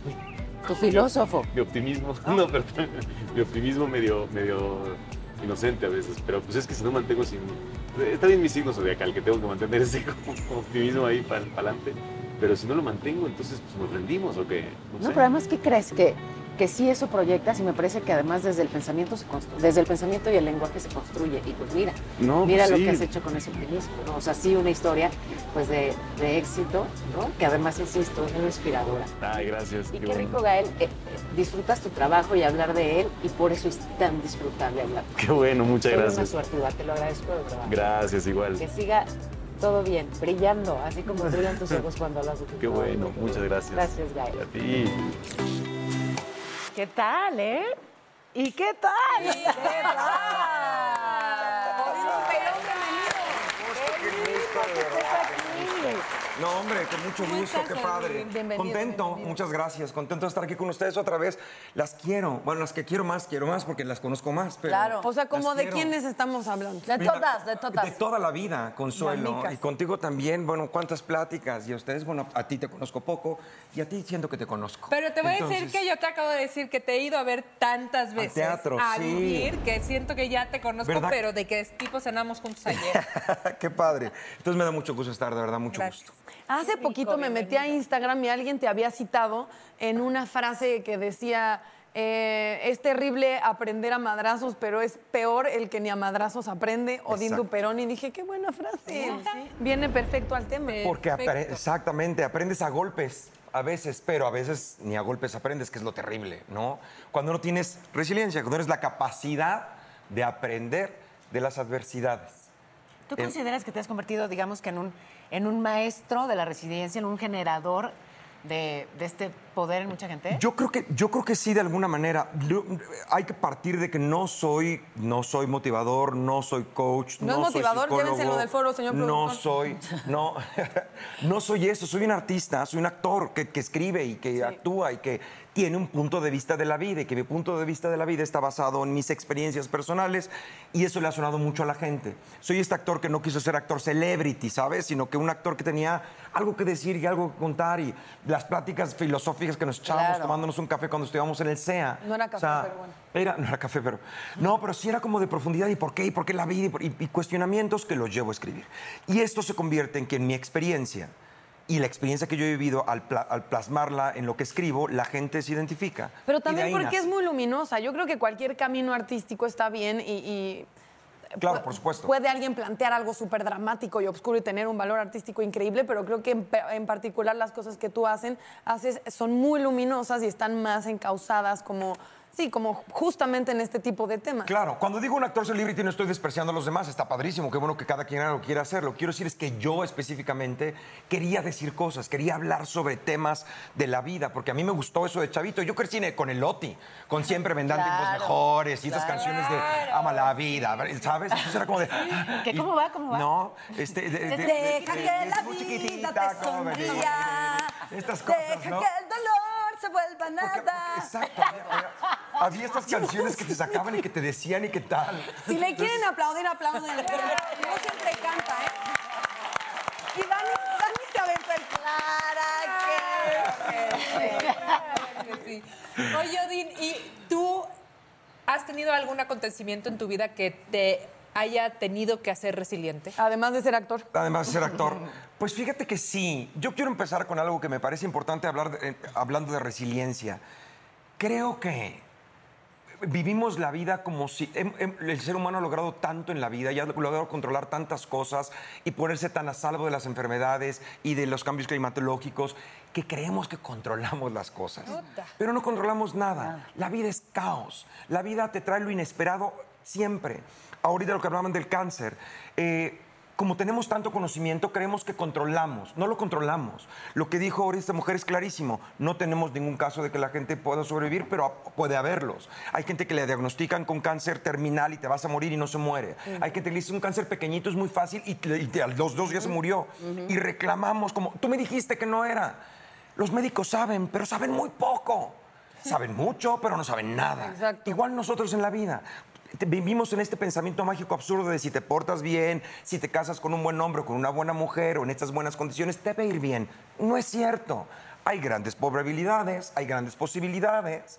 Tu filósofo. mi optimismo, no, perdón, mi optimismo medio, medio inocente a veces, pero pues es que si no mantengo sin... Está bien mi signo zodiacal, que tengo que mantener ese optimismo ahí para adelante, pero si no lo mantengo, entonces pues nos rendimos o qué, no, No, sé. pero además, ¿qué crees? Que, que sí eso proyectas y me parece que además desde el pensamiento se construye, desde el pensamiento y el lenguaje se construye. Y pues mira, No, mira pues lo sí. que has hecho con ese optimismo, ¿no? O sea, sí una historia pues de, de éxito, ¿no? Que además, insisto, es muy inspiradora. Ay, gracias. Y qué qué bueno. rico, Gael, eh, eh, disfrutas tu trabajo y hablar de él y por eso es tan disfrutable hablar. Qué bueno, muchas Soy gracias. una suertuda, te lo agradezco de verdad. Gracias, igual. Que siga todo bien, brillando, así como brillan tus ojos cuando hablas de tu Qué bueno, muchas gracias. Gracias, Gael. A ti. ¿Qué tal, eh? ¿Y qué tal? ¿Qué No, hombre, con mucho ¿Cómo gusto, qué padre. Bienvenido, Contento, bienvenido. muchas gracias. Contento de estar aquí con ustedes otra vez. Las quiero. Bueno, las que quiero más, quiero más porque las conozco más. Pero Claro. O sea, como de quiero. quiénes estamos hablando. De Mira, todas, de todas. De toda la vida, Consuelo. Y contigo también, bueno, cuántas pláticas. Y a ustedes, bueno, a ti te conozco poco y a ti siento que te conozco. Pero te voy a decir que yo te acabo de decir que te he ido a ver tantas veces teatro, a sí. vivir que siento que ya te conozco, ¿Verdad? pero de que tipo cenamos juntos ayer. Qué padre. Entonces me da mucho gusto estar, de verdad, mucho Gracias. gusto. Hace poquito me metí a Instagram y alguien te había citado en una frase que decía, eh, es terrible aprender a madrazos, pero es peor el que ni a madrazos aprende, Odín. Duperón. Y dije, qué buena frase. Viene perfecto al tema. Porque Perfecto. exactamente, aprendes a golpes a veces, pero a veces ni a golpes aprendes, que es lo terrible, ¿no? Cuando no tienes resiliencia, cuando tienes la capacidad de aprender de las adversidades. ¿Tú Eh, consideras que te has convertido, digamos, que en un, en un maestro de la resiliencia, en un generador de, de este poder en mucha gente? Yo creo que yo creo que sí de alguna manera. Yo- hay que partir de que no soy no soy motivador, no soy coach, No es soy motivador, psicólogo, llévenselo del foro, señor No productor. soy no no soy eso, soy un artista, soy un actor que, que escribe y que actúa y que tiene un punto de vista de la vida y que mi punto de vista de la vida está basado en mis experiencias personales y eso le ha sonado mucho a la gente. Soy este actor que no quiso ser actor celebrity, ¿sabes? Sino que un actor que tenía algo que decir y algo que contar y las pláticas filosóficas que nos echábamos Claro. tomándonos un café cuando estudiábamos en el CEA. No era café, pero bueno. Era, no era café, pero... No, pero sí era como de profundidad y por qué, y por qué la vida, y- y cuestionamientos que los llevo a escribir. Y esto se convierte en que en mi experiencia y la experiencia que yo he vivido al, pla- al plasmarla en lo que escribo, la gente se identifica. Pero también porque nace. es muy luminosa. Yo creo que cualquier camino artístico está bien y... y Claro, por supuesto. Puede alguien plantear algo súper dramático y oscuro y tener un valor artístico increíble, pero creo que en, particular las cosas que tú hacen, haces son muy luminosas y están más encausadas como Sí, como justamente en este tipo de temas. Claro, cuando digo un actor celebrity no estoy despreciando a los demás, está padrísimo, qué bueno que cada quien lo quiera hacer. Lo que quiero decir es que yo específicamente quería decir cosas, quería hablar sobre temas de la vida, porque a mí me gustó eso de chavito. Yo crecí con el Loti, con siempre vendrán tiempos Claro, mejores y esas claro. canciones de Ama la vida, ¿sabes? Entonces era como de... ¿Qué, cómo va? ¿Cómo va? No, este... de- de- de- Deja de- que de- la vida te sonría. Estas cosas, Deja ¿no? que el dolor se vuelva nada. Exacto. había- estas canciones que te sacaban y que te decían y qué tal. Si le quieren aplaudir, aplauden. No siempre canta, ¿eh? Y Dani, Dani se aventó el Claro que sí. Oye, Odín, ¿y tú has tenido algún acontecimiento en tu vida que te haya tenido que hacer resiliente? Además de ser actor. Además de ser actor. Pues fíjate que sí. Yo quiero empezar con algo que me parece importante hablar de- eh, hablando de resiliencia. Creo que vivimos la vida como si em- em, el ser humano ha logrado tanto en la vida y ha logrado controlar tantas cosas y ponerse tan a salvo de las enfermedades y de los cambios climatológicos que creemos que controlamos las cosas. Pero no controlamos nada. La vida es caos. La vida te trae lo inesperado siempre. Ahorita lo que hablaban del cáncer. eh, como tenemos tanto conocimiento, creemos que controlamos. No lo controlamos. Lo que dijo ahorita esta mujer es clarísimo. No tenemos ningún caso de que la gente pueda sobrevivir, pero puede haberlos. Hay gente que le diagnostican con cáncer terminal y te vas a morir y no se muere. Hay gente que le dice un cáncer pequeñito es muy fácil y, y a los dos días se murió. Y reclamamos como, tú me dijiste que no era. Los médicos saben, pero saben muy poco. Saben mucho, pero no saben nada. Igual nosotros en la vida. Vivimos en este pensamiento mágico absurdo de si te portas bien, si te casas con un buen hombre o con una buena mujer o en estas buenas condiciones, te va a ir bien. No es cierto. Hay grandes probabilidades, hay grandes posibilidades,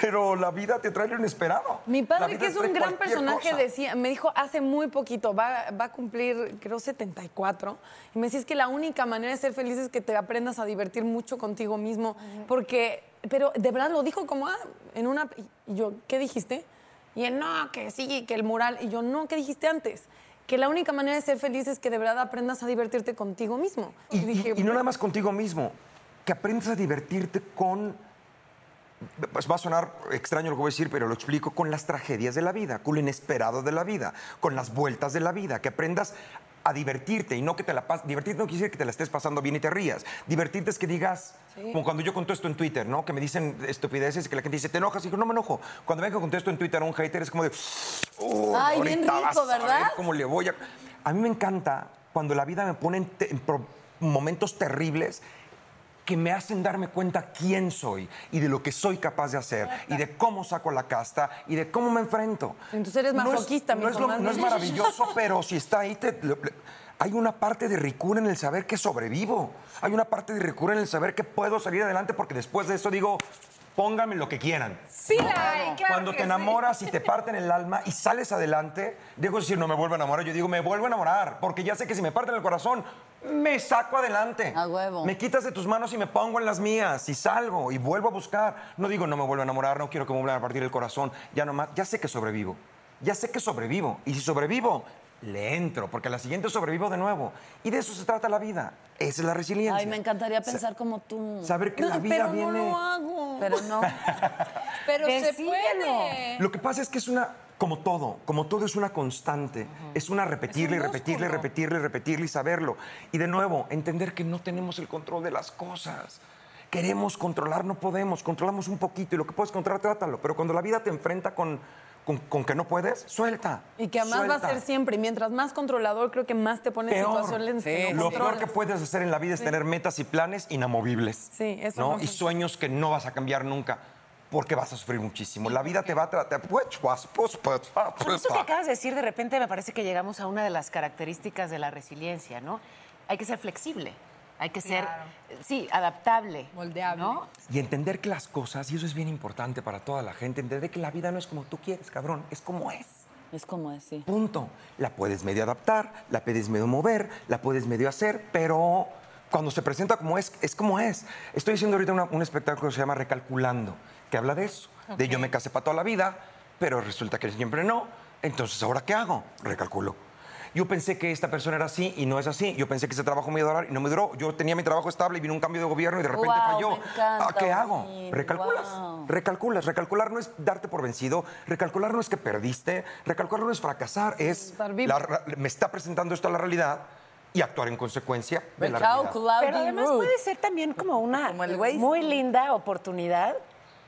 pero la vida te trae lo inesperado. Mi padre, que es un gran personaje, cosa. decía, me dijo hace muy poquito, va, va a cumplir, creo, 74, y me decía es que la única manera de ser feliz es que te aprendas a divertir mucho contigo mismo, porque, pero de verdad lo dijo como, ah, en una, y yo, ¿qué dijiste? Y él, no, que sí, que el mural, y yo, no, ¿qué dijiste antes? Que la única manera de ser feliz es que de verdad aprendas a divertirte contigo mismo. Y, dije, y no nada más contigo mismo, que aprendas a divertirte con. Pues va a sonar extraño lo que voy a decir, pero lo explico con las tragedias de la vida, con lo inesperado de la vida, con las vueltas de la vida, que aprendas a divertirte y no que te la pases. Divertirte no quiere decir que te la estés pasando bien y te rías. Divertirte es que digas, como cuando yo contesto en Twitter, ¿no? Que me dicen estupideces, que la gente dice, ¿te enojas? Y digo, no me enojo. Cuando ven que contesto en Twitter a un hater es como de, "Oh, Ay, bien rico, ¿verdad? cómo le voy a. A mí me encanta cuando la vida me pone en, momentos terribles que me hacen darme cuenta quién soy y de lo que soy capaz de hacer y de cómo saco la casta y de cómo me enfrento. Entonces eres No es- masoquista, no es, lo- no es maravilloso, pero si está ahí, te- le- hay una parte de ricura en el saber que sobrevivo. Hay una parte de ricura en el saber que puedo salir adelante porque después de eso digo, pónganme lo que quieran. Sí, la hay, claro Cuando que te sí. enamoras y te parten el alma y sales adelante, dejo de decir no me vuelvo a enamorar, yo digo me vuelvo a enamorar, porque ya sé que si me parten el corazón, me saco adelante. A huevo. Me quitas de tus manos y me pongo en las mías y salgo y vuelvo a buscar. No digo no me vuelvo a enamorar, no quiero que me vuelvan a partir el corazón, ya nomás, ya sé que sobrevivo. Ya sé que sobrevivo. Y si sobrevivo, le entro, porque a la siguiente sobrevivo de nuevo. Y de eso se trata la vida. Esa es la resiliencia. Ay, me encantaría pensar como tú. Saber que No, la vida pero viene. no lo hago. Pero no. Pero se puede. Lo que pasa es que es una, como todo, como todo es una constante, es una repetirle, y repetirle, repetirle, repetirle y saberlo. Y de nuevo, entender que no tenemos el control de las cosas. Queremos controlar, no podemos, controlamos un poquito y lo que puedes controlar, trátalo. Pero cuando la vida te enfrenta con, con, con que no puedes, suelta. Y que además va a ser siempre. Y mientras más controlador, creo que más te pone en Peor. situaciones que no Lo peor que puedes hacer en la vida es tener metas y planes inamovibles. Sí, eso ¿no? Y sueños que no vas a cambiar nunca. Porque vas a sufrir muchísimo. La vida te va a tratar. pues, eso que acabas de decir, de repente me parece que llegamos a una de las características de la resiliencia, ¿no? Hay que ser flexible, hay que ser, sí, adaptable. Moldeable. ¿no? Y entender que las cosas, y eso es bien importante para toda la gente, entender que la vida no es como tú quieres, cabrón, es como es. Es como así. Punto. La puedes medio adaptar, la puedes medio mover, la puedes medio hacer, pero cuando se presenta como es, es como es. Estoy haciendo ahorita una- un espectáculo que se llama Recalculando, que habla de eso, de yo me casé para toda la vida, pero resulta que siempre no. Entonces, ¿ahora qué hago? Recalculo. Yo pensé que esta persona era así y no es así. Yo pensé que ese trabajo me iba a durar y no me duró. Yo tenía mi trabajo estable y vino un cambio de gobierno y de repente falló. encanta, Ah, ¿Qué hago? Recalculas. Recalculas. Recalcular no es darte por vencido. Recalcular no es que perdiste. Recalcular no es fracasar. Es Estar vivo. la ra- me está presentando esto a la realidad y actuar en consecuencia de la realidad. Pero además puede ser también como una Como muy linda oportunidad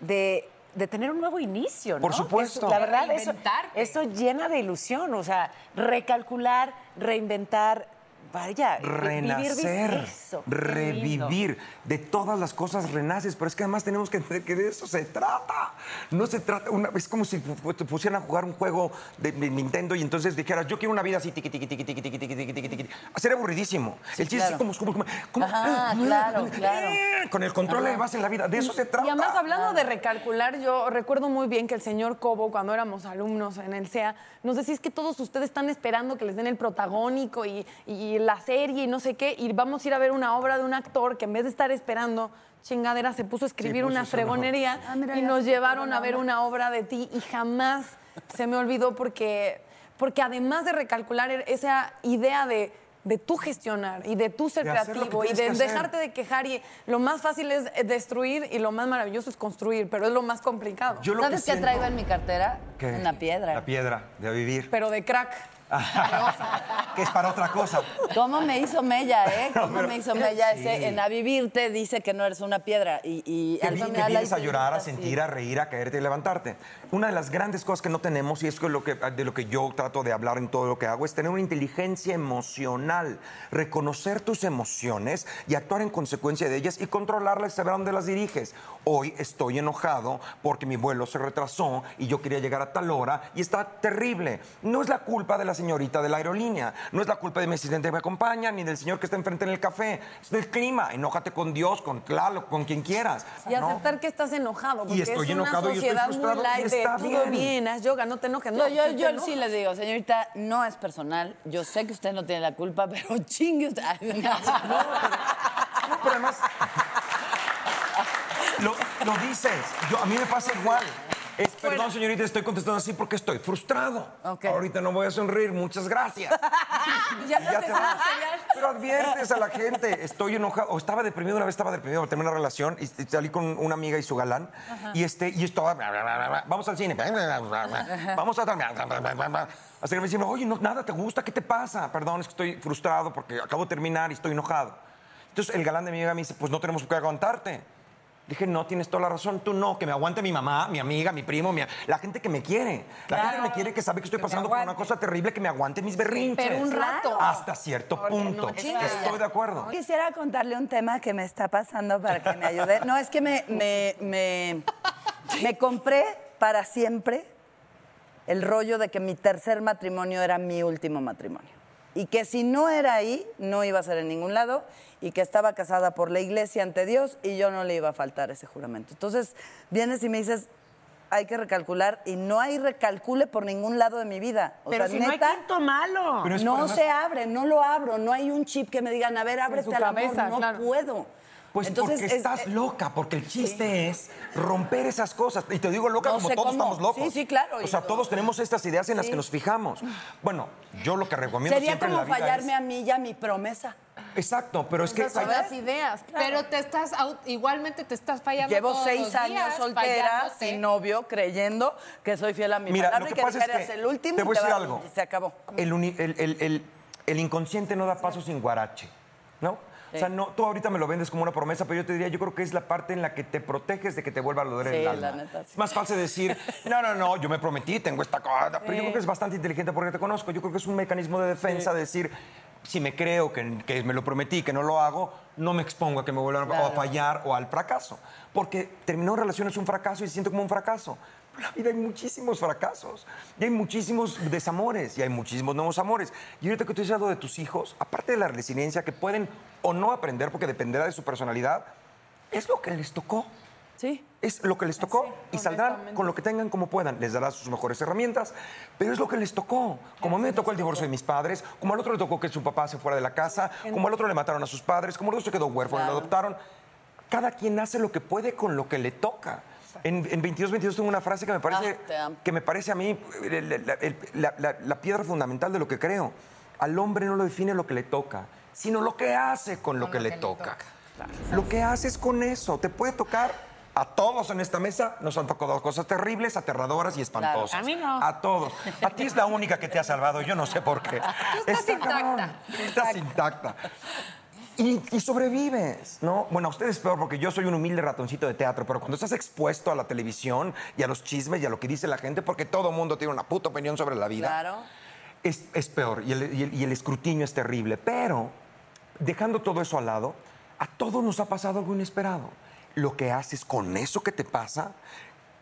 de, de tener un nuevo inicio, ¿no? Por supuesto. eso- la verdad, eso llena de ilusión, o sea, recalcular, reinventar, vaya, vivir dis- Renacer, eso, qué lindo. revivir, de todas las cosas renaces, pero es que además tenemos que entender que de eso se trata. No se trata, una, es como si te pusieran a jugar un juego de, de Nintendo y entonces dijeras, yo quiero una vida así, tiqui, tiqui, tiqui, tiqui, tiqui, tiqui, tiqui, tiqui, tiqui. Sería aburridísimo. El chiste es claro. como, como, como, como- Ajá, claro, claro. con el control le vas en la vida, de eso se trata. Y además, hablando de recalcular, yo recuerdo muy bien que el señor Cobo, cuando éramos alumnos en el CEA, nos decía es que todos ustedes están esperando que les den el protagónico y, y la serie y no sé qué, y vamos a ir a ver una obra de un actor que en vez de estar esperando chingadera se puso a escribir puso una fregonería Ah, mira, y nos llevaron a ver una obra de ti y jamás se me olvidó porque, porque además de recalcular esa idea de de tú gestionar y de tú ser De creativo y de hacer. dejarte de quejar y lo más fácil es eh, destruir y lo más maravilloso es construir, pero es lo más complicado. Yo lo ¿Sabes que qué siento- traigo en mi cartera? ¿Qué? Una piedra. La piedra de vivir. Pero de crack. que es para otra cosa. ¿Cómo me hizo Mella, eh? ¿Cómo pero- me hizo Mella Sí. ese? En A Vivirte dice que no eres una piedra y, y Que, al vi- que vienes a llorar, a te sentir, a reír, a caerte y levantarte. Una de las grandes cosas que no tenemos, y es lo que, de lo que yo trato de hablar en todo lo que hago, es tener una inteligencia emocional, reconocer tus emociones y actuar en consecuencia de ellas y controlarlas y saber dónde las diriges. Hoy estoy enojado porque mi vuelo se retrasó y yo quería llegar a tal hora y está terrible. No es la culpa de la señorita de la aerolínea, no es la culpa de mi asistente que me acompaña, ni del señor que está enfrente en el café, es del clima. Enójate con Dios, con Tlaloc, con quien quieras. Y ¿no? aceptar que estás enojado, porque estoy es una enojado y estoy sociedad frustrado muy y light de está todo bien. bien. haz yoga, no te enojes. No, Yo, yo, sí te yo enojas. sí le digo, señorita, no es personal. Yo sé que usted no tiene la culpa, pero chingue usted. No. No, pero además. Lo, lo dices. Yo, a mí me pasa igual. Perdón, señorita, estoy contestando así porque estoy frustrado. Ok. Ahorita no voy a sonreír, muchas gracias. Ya, ya te vas. Pero adviertes a la gente, estoy enojado, o estaba deprimido, una vez estaba deprimido, terminé una relación y salí con una amiga y su galán, y este, y estaba, vamos al cine, vamos a Así que me decían, oye, no, nada te gusta, ¿qué te pasa? Perdón, es que estoy frustrado porque acabo de terminar y estoy enojado. Entonces el galán de mi amiga me dice, pues no tenemos por qué aguantarte. Dije, no, tienes toda la razón, tú no, que me aguante mi mamá, mi amiga, mi primo, mi- la gente que me quiere. La gente que me quiere, que sabe que estoy pasando por una cosa terrible, que me aguante mis berrinches. Pero un rato. Hasta cierto punto. Estoy de acuerdo. Quisiera contarle un tema que me está pasando para que me ayude. No, es que me, me, me, me compré para siempre el rollo de que mi tercer matrimonio era mi último matrimonio. Y que si no era ahí, no iba a ser en ningún lado. Y que estaba casada por la iglesia ante Dios y yo no le iba a faltar ese juramento. Entonces, vienes y me dices, hay que recalcular. Y no hay recalcule por ningún lado de mi vida. O Pero sea, si no hay neta, quinto malo. Pero es no además- se abre, no lo abro, no hay un chip que me digan, a ver, ábrete al amor, cabeza, no claro. puedo. Pues Entonces, porque es- estás eh, loca, porque el chiste es romper esas cosas. Y te digo loca No como todos cómo. estamos locos. Sí, sí, claro. O sea, todos tenemos estas ideas en las Sí. que nos fijamos. Bueno, yo lo que recomiendo Sería siempre como en la vida fallarme es- a mí y a mi promesa. Exacto, pero es que... Esas las ideas. claro. Pero te estás, igualmente te estás fallando Llevo todos seis los años días, soltera, sin novio, creyendo que soy fiel a mi Mira, palabra lo y que que pasa tú es que el último te y voy a decir algo. y se acabó. El, uni- el- el- el- el inconsciente no da paso sin guarache, ¿no? O sea, no, tú ahorita me lo vendes como una promesa, pero yo te diría, yo creo que es la parte en la que te proteges de que te vuelva a doler Sí, el alma. la neta, sí. Más fácil decir, no, no, no, yo me prometí, tengo esta cosa. Pero yo creo que es bastante inteligente porque te conozco. Yo creo que es un mecanismo de defensa de decir, si me creo que, que me lo prometí, que no lo hago, no me expongo a que me vuelvan a- Claro. a fallar o al fracaso. Porque terminar una relación es un fracaso y se siente como un fracaso. La vida hay muchísimos fracasos, y hay muchísimos desamores, y hay muchísimos nuevos amores. Y ahorita que tú dices algo de tus hijos, aparte de la resiliencia que pueden o no aprender, porque dependerá de su personalidad, es lo que les tocó. Sí. Es lo que les tocó y saldrán con lo que tengan como puedan. Les darás sus mejores herramientas, pero es lo que les tocó. Como a mí me tocó el divorcio de mis padres, como al otro le tocó que su papá se fuera de la casa, como al otro le mataron a sus padres, como al otro se quedó huérfano y lo adoptaron. Cada quien hace lo que puede con lo que le toca. En, en 22 22 tengo una frase que me parece, Ah, que me parece a mí la, la- el- la- la- la piedra fundamental de lo que creo. Al hombre no lo define lo que le toca, sino lo que hace con lo, que, le, toca. Lo que haces con eso te puede tocar. A todos en esta mesa nos han tocado cosas terribles, aterradoras y espantosas. A mí no. A todos. A ti es la única que te ha salvado, yo no sé por qué. estás Está cabrón. intacta. Estás intacta. Y, y sobrevives, ¿no? Bueno, a ustedes peor porque yo soy un humilde ratoncito de teatro, pero cuando estás expuesto a la televisión y a los chismes y a lo que dice la gente, porque todo mundo tiene una puta opinión sobre la vida, Claro. es, es peor y el, y el- y el escrutinio es terrible. Pero, dejando todo eso al lado, a todos nos ha pasado algo inesperado. Lo que haces con eso que te pasa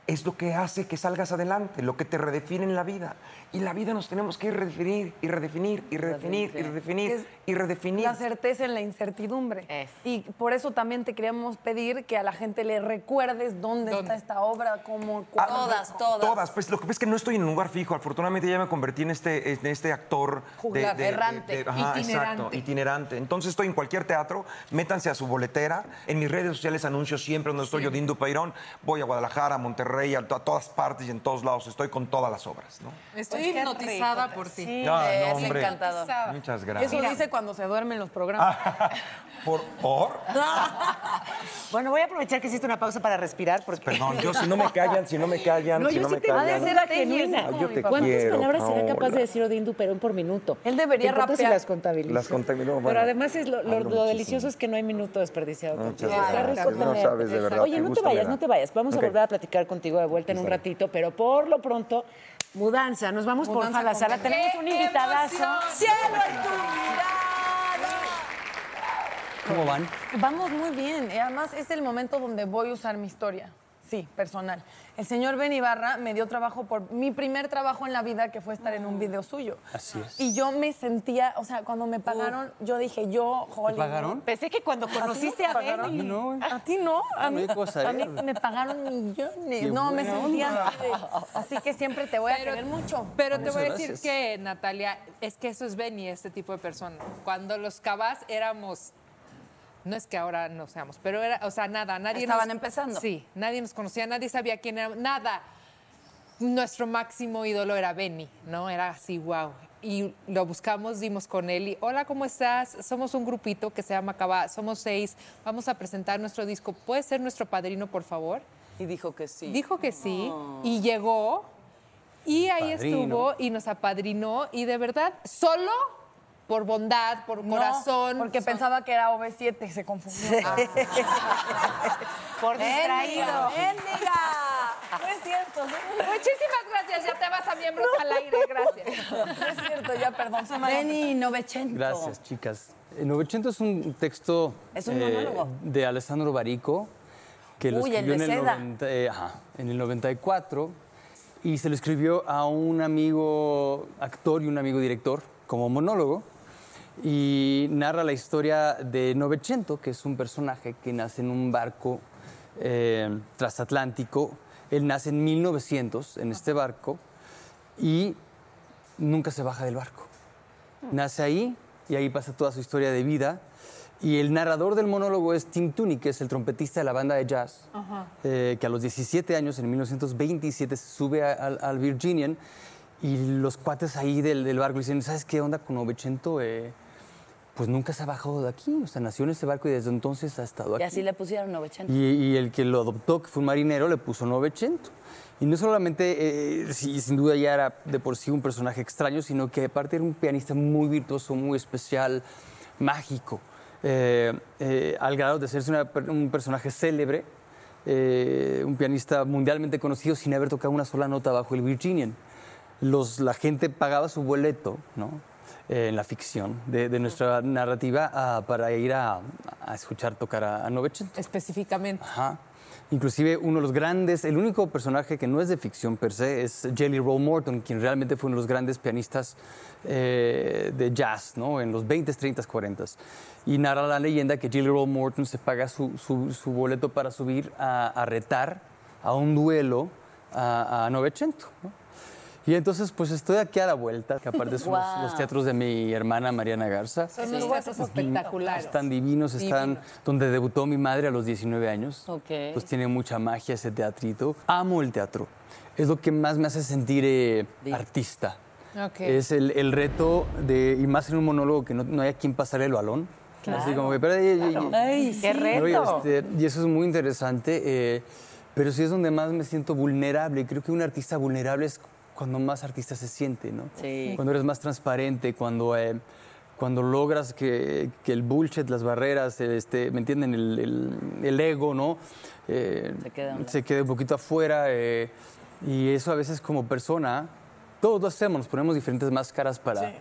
es lo que hace que salgas adelante, lo que te redefine en la vida. Y la vida nos tenemos que ir redefinir, y redefinir, y redefinir, y redefinir, y redefinir. La certeza en la incertidumbre. Es. Y por eso también te queríamos pedir que a la gente le recuerdes dónde, ¿Dónde? está esta obra, cómo... Ah, Todas, todas. Todas, pues lo que pasa es que no estoy en un lugar fijo. Afortunadamente ya me convertí en este, en este actor Juglar, errante, ajá, itinerante. exacto, itinerante. Entonces estoy en cualquier teatro, métanse a su boletera. En mis redes sociales anuncio siempre donde estoy yo, Dindu Peirón. Voy a Guadalajara, a Monterrey, a, a todas partes y en todos lados. Estoy con todas las obras, ¿no? Estoy Pues hipnotizada rico. por ti. Sí. Ah, es no, hombre. encantador. Muchas gracias. Eso dice cuando se duermen los programas. ¿Por? ¿Por? Bueno, voy a aprovechar que hiciste una pausa para respirar porque... Perdón, yo si no me callan, si no me callan, No, si yo no sí me te voy a callan. decir la genuina. Ay, yo te ¿Cuántas quiero, palabras será capaz Paola. de decir Odín Duperón por minuto? Él debería ¿Te importa si rapear. las contabilizo? Las contabilizo, bueno, Pero además es lo, delicioso es que no hay minuto desperdiciado. Muchas contigo. Está gracias. rico No tenerte. sabes de verdad Oye, no te vayas, no te vayas. Vamos a volver a platicar contigo de vuelta en un ratito, pero por lo pronto, mudanza. Nos vamos por Mudanza la sala. con- Tenemos un invitadazo. ¡Cielo en tu mirada! ¿Cómo van? Vamos muy bien. Y además es el momento donde voy a usar mi historia. Sí, personal. El señor Ben Ibarra me dio trabajo por mi primer trabajo en la vida, que fue estar en un video suyo. Así es. Y yo me sentía, o sea, cuando me pagaron, yo dije, yo, Hollywood. pagaron? Pensé que cuando conociste a? Benny. No, güey. ¿A ti no? A No mí, hay cosa, a mí ¿eh? me pagaron millones. Qué no, me sentía onda. así, de- así que siempre te voy a querer mucho. Pero te Muchas voy a decir gracias. que, Natalia, es que eso es Benny, este tipo de persona. Cuando los cabas éramos. No es que ahora no seamos, pero era, o sea, nada, nadie Estaban nos- empezando. Sí, nadie nos conocía, nadie sabía quién era, nada. Nuestro máximo ídolo era Benny, ¿no? Era así, wow. Y lo buscamos, dimos con él y, hola, ¿cómo estás? Somos un grupito que se llama Cabá, somos seis, vamos a presentar nuestro disco. ¿Puedes ser nuestro padrino, por favor? Y dijo que sí. Dijo que sí y llegó y ahí Padrino. estuvo y nos apadrinó y de verdad solo por bondad, por No, corazón. porque son- pensaba que era OV7 y se confundió. Ah. Por distraído. No es cierto. Muchísimas gracias, ya te vas a miembros al aire, gracias. No es cierto, ya perdón. Benny Novecento. Gracias, chicas. El 900 es un texto eh, Es un monólogo. de Alessandro Barico que lo Uy, escribió en, el seda. 90 eh, ajá, en el 94 y se lo escribió a un amigo actor y un amigo director como monólogo y narra la historia de Novecento, que es un personaje que nace en un barco eh, transatlántico. Él nace en 1900 en este barco y nunca se baja del barco. Nace ahí y ahí pasa toda su historia de vida. Y el narrador del monólogo es Tim Tooney, que es el trompetista de la banda de jazz, eh, que a los 17 años, en 1927, se sube al, al Virginian y los cuates ahí del, del barco le dicen, ¿sabes qué onda con Novecento? Eh, pues nunca se ha bajado de aquí, o sea, nació en ese barco y desde entonces ha estado Y aquí. así le pusieron Novecento. Y, y el que lo adoptó, que fue un marinero, le puso Novecento. Y no solamente, eh, sin duda ya era de por sí un personaje extraño, sino que aparte era un pianista muy virtuoso, muy especial, mágico, eh, eh, al grado de una per- un personaje célebre, eh, un pianista mundialmente conocido sin haber tocado una sola nota bajo el Virginian. Los, la gente pagaba su boleto, ¿no? Eh, en la ficción de, de nuestra narrativa ah, para ir a, a escuchar tocar a, a Novecento. Específicamente. Ajá. Inclusive uno de los grandes, el único personaje que no es de ficción per se es Jelly Roll Morton, quien realmente fue uno de los grandes pianistas eh, de jazz, ¿no? En los 20s, 30s, 40s. Y narra la leyenda que Jelly Roll Morton se paga su, su- su boleto para subir a, a retar a un duelo a, a Novecento, ¿no? Y entonces, pues estoy aquí a la vuelta, que aparte son los- teatros de mi hermana Mariana Garza. Son unos huesos espectaculares. Están divinos, están Divinos. donde debutó mi madre a los 19 años. Ok. Pues tiene mucha magia ese teatrito. Amo el teatro. Es lo que más me hace sentir eh, artista. Ok. Es el, el reto de, y más en un monólogo que no, no hay a quien pasarle el balón. Así como que, pero, y- y- Ay, ¡Qué reto! este, y eso es muy interesante, eh, pero sí es donde más me siento vulnerable. Creo que un artista vulnerable es cuando más artista se siente, ¿no? Sí. Cuando eres más transparente, cuando, eh, cuando logras que, que el bullshit, las barreras, este, ¿me entienden? El, el- el ego, ¿no? Eh, Se queda un lado. se quede un poquito afuera. eh, y eso a veces como persona, todos lo hacemos, nos ponemos diferentes máscaras para,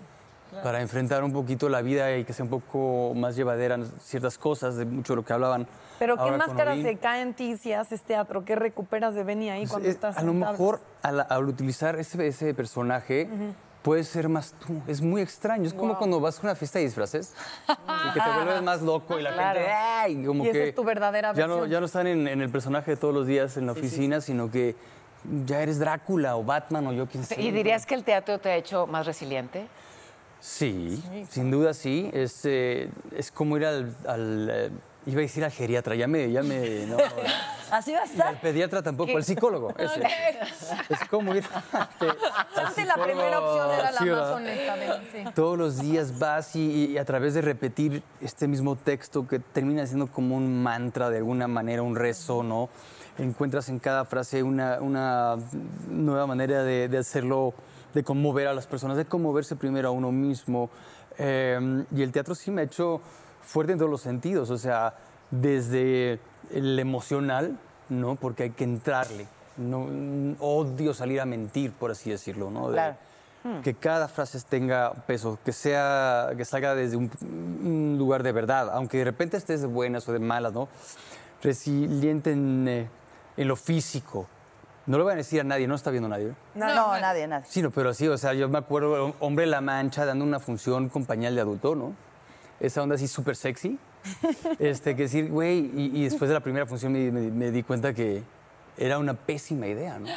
para enfrentar un poquito la vida y que sea un poco más llevadera en ciertas cosas, de mucho de lo que hablaban. Pero ¿qué ahora con máscara Odín. se cae en ti si haces teatro? ¿Qué recuperas de Benny ahí Pues, cuando eh, estás a lo mejor al, al utilizar ese, ese personaje puedes ser más tú. Es muy extraño. Es como cuando vas a una fiesta de disfraces y que te vuelves más loco y la gente ¡ay! como Y esa que es tu verdadera ya no, versión. ya no están en, en el personaje de todos los días en la oficina, sino que ya eres Drácula o Batman o yo quién sé. ¿Y dirías que el teatro te ha hecho más resiliente? Sí, sin duda sí. Es, eh, es como ir al, al, eh, iba a decir al geriatra, ya me, ya me, no, Así va a estar. al pediatra tampoco, al psicólogo. ese. Es como ir Chance la primera opción era la más honesta, sí. Todos los días vas y, y a través de repetir este mismo texto que termina siendo como un mantra de alguna manera, un rezo, ¿no? Encuentras en cada frase una, una nueva manera de, de hacerlo, de conmover a las personas, de conmoverse primero a uno mismo. Eh, y el teatro sí me ha hecho fuerte en todos los sentidos, o sea, desde el emocional, ¿no? Porque hay que entrarle. No, odio salir a mentir, por así decirlo, ¿no? De- Claro. que cada frase tenga peso, que sea, que salga desde un, un lugar de verdad, aunque de repente estés de buenas o de malas, ¿no? Resiliente en, eh, en lo físico. No lo voy a decir a nadie, no está viendo nadie. ¿eh? No, no, nadie, nadie. Sí, no, pero sí, o sea, yo me acuerdo, Hombre La Mancha dando una función con pañal de adulto, ¿no? Esa onda así súper sexy. Este, que decir, güey, y, después de la primera función me- me di cuenta que era una pésima idea, ¿no?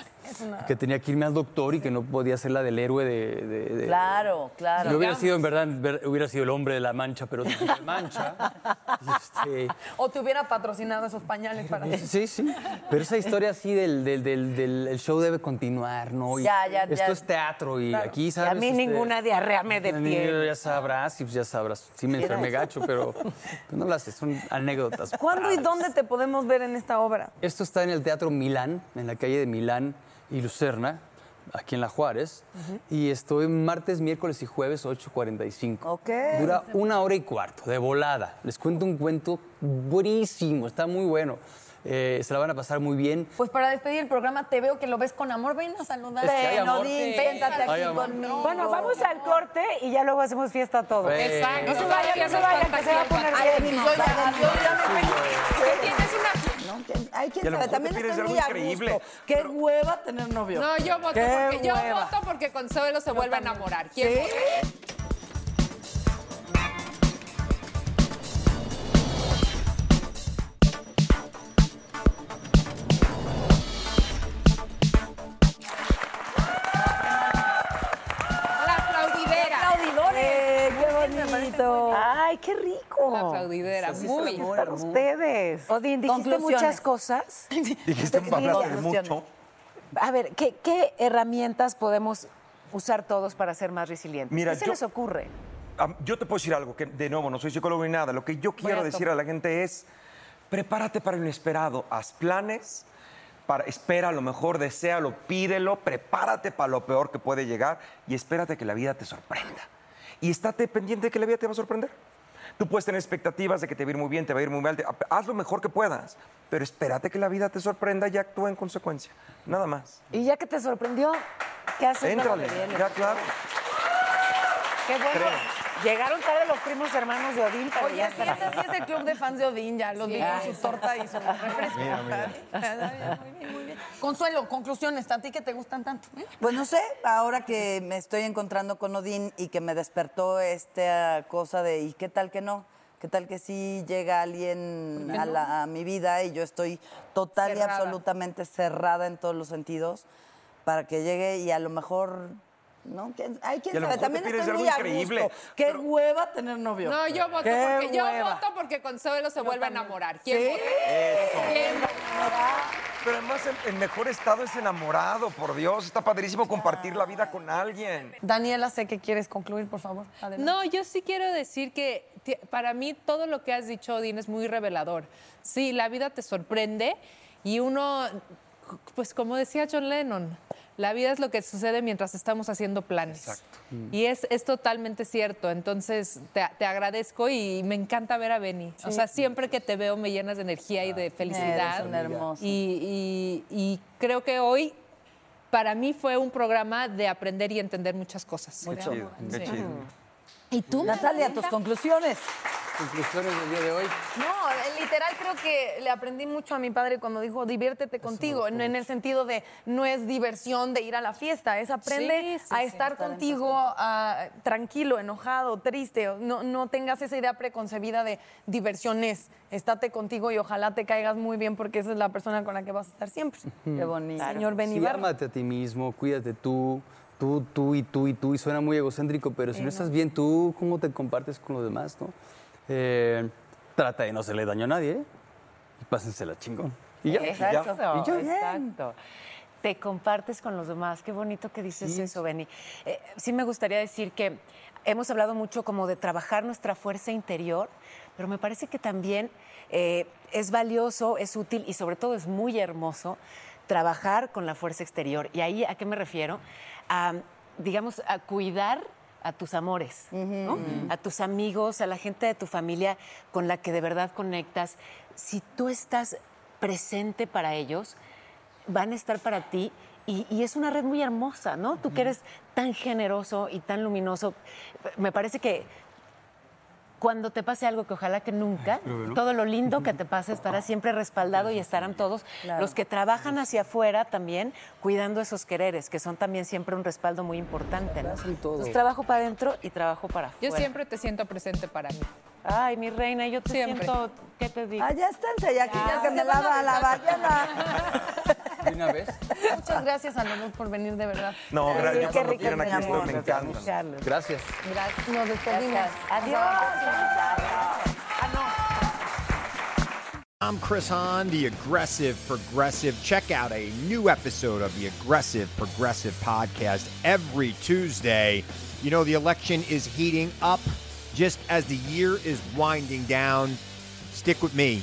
Que tenía que irme al doctor y que no podía ser la del héroe de... de- de- Claro, claro. Yo hubiera sido, en verdad, ver- hubiera sido el hombre de la mancha, pero de mancha. Y este, O te hubiera patrocinado esos pañales para ti. Sí, sí. Pero esa historia así del, del, del- del- el show debe continuar, ¿no? Y Ya, ya, Esto ya. es teatro y aquí, Y ¿sabes? a mí Este, ninguna diarrea me detiene. Ya sabrás, y pues ya sabrás. Sí me enfermé gacho, pero no las son anécdotas. ¿Cuándo y dónde te podemos ver en esta obra? Esto está en el Teatro Milán, en la calle de Milán y Lucerna, aquí en La Juárez. Y estoy martes, miércoles y jueves, 8.45. Ok. Dura una hora y cuarto, de volada. Les cuento un cuento buenísimo, está muy bueno. Eh, se la van a pasar muy bien. Pues para despedir el programa, te veo que lo ves con amor. Ven a saludar. Es que hay amor. Odín, Sí. siéntate Hay aquí amor. conmigo. Bueno, vamos al corte y ya luego hacemos fiesta todos. Exacto. No se vaya, no se vaya, que se va a poner Ay, bien. Yo ya- me ¿Qué tienes una... No, ¿quién- Ay, quién Y a lo sabe, también estoy muy a increíble. gusto. Qué hueva tener novio. No, yo voto Qué porque yo voto porque Consuelo se vuelve a enamorar. ¿Quién ¿Sí? Muy. Para ustedes. Odín, dijiste muchas cosas. Dijiste, mucho. A ver, ¿qué, qué herramientas podemos usar todos para ser más resilientes? Mira, ¿Qué se yo- les ocurre? Yo te puedo decir algo, que de nuevo no soy psicólogo ni nada. Lo que yo quiero decir a la gente es, prepárate para lo inesperado, haz planes, para, espera lo mejor, deséalo, pídelo, prepárate para lo peor que puede llegar y espérate que la vida te sorprenda. Y estate pendiente de que la vida te va a sorprender. Tú puedes tener expectativas de que te va a ir muy bien, te va a ir muy mal, te- haz lo mejor que puedas, pero espérate que la vida te sorprenda y actúa en consecuencia. Nada más. Y ya que te sorprendió, ¿qué haces? Éntrale, ya claro. Qué bueno. Llegaron tarde los primos hermanos de Odín, pero Oye, ya sí, están. ese sí es el club de fans de Odín, ya los vi con su torta y su refresco. Mira, mira. Muy bien, muy bien. Consuelo, conclusiones, ¿a ti que te gustan tanto? ¿eh? Pues no sé, ahora que me estoy encontrando con Odín y que me despertó esta cosa de ¿y qué tal que no? ¿Qué tal que sí llega alguien a, la- a mi vida y yo estoy total y absolutamente cerrada en todos los sentidos para que llegue y a lo mejor no, ¿Quién- ay, quién Y a lo sabe, también estoy muy a increíble, gusto. Qué pero- hueva tener novio. No, yo voto porque yo voto porque Consuelo se vuelve a enamorar. ¿Quién ¿Sí? vota? ¿Quién? Pero además el, el mejor estado es enamorado, por Dios. Está padrísimo compartir la vida con alguien. Daniela, sé que quieres concluir, por favor. Adelante. No, yo sí quiero decir que para mí todo lo que has dicho, Odín, es muy revelador. Sí, la vida te sorprende y uno, pues como decía John Lennon, la vida es lo que sucede mientras estamos haciendo planes. Y es, es totalmente cierto. Entonces, te, te agradezco y me encanta ver a Benny. O sea, siempre que te veo me llenas de energía y de felicidad. Eres una hermosa. Y, y- y creo que hoy, para mí, fue un programa de aprender y entender muchas cosas. Qué chido, qué chido. ¿Y tú, Natalia, tus conclusiones? Conclusiones del día de hoy. No, eh, literal creo que le aprendí mucho a mi padre cuando dijo diviértete contigo, en, en el sentido de no es diversión de ir a la fiesta, es aprende Sí, sí, a sí, estar contigo tranquilo, enojado, triste, no, no tengas esa idea preconcebida de diversión es, estate contigo y ojalá te caigas muy bien porque esa es la persona con la que vas a estar siempre. Qué bonito. Señor Sí, Benibar. ámate a ti mismo, cuídate tú, tú, tú y tú y tú. Y suena muy egocéntrico, pero si no estás bien tú, ¿cómo te compartes con los demás, no? Eh, trata de no hacerle daño a nadie, ¿eh? Y pásensela chingón. Y ya. Exacto, Y ya. exacto. Te compartes con los demás. Qué bonito que dices eso, Benny. Eh, sí me gustaría decir que hemos hablado mucho como de trabajar nuestra fuerza interior, pero me parece que también eh, es valioso, es útil y sobre todo es muy hermoso trabajar con la fuerza exterior. ¿Y ahí a qué me refiero? A, digamos, a cuidar a tus amores, ¿no? a tus amigos, a la gente de tu familia con la que de verdad conectas. Si tú estás presente para ellos, van a estar para ti y, y es una red muy hermosa, ¿no? Tú que eres tan generoso y tan luminoso, me parece que cuando te pase algo que ojalá que nunca, todo lo lindo que te pase estará siempre respaldado y estarán todos los que trabajan hacia afuera también cuidando esos quereres, que son también siempre un respaldo muy importante. ¿no? Entonces, trabajo para adentro y trabajo para afuera. Yo siempre te siento presente para mí. Ay, mi reina, yo te Siempre. siento, ¿qué te digo? Ah, ya esténse, ya que ya, Ya, que se me lava la besar. ballena. ¿De una vez? Muchas gracias a los dos por venir de verdad. No, gracias. qué Cuando quieran aquí estoy, me encantan. Charles. Gracias. Gracias. Nos despedimos. Adiós. Ah, I'm Chris Hahn, the Aggressive Progressive. Check out a new episode of the Aggressive Progressive podcast every Tuesday. You know, the election is heating up just as the year is winding down. Stick with me.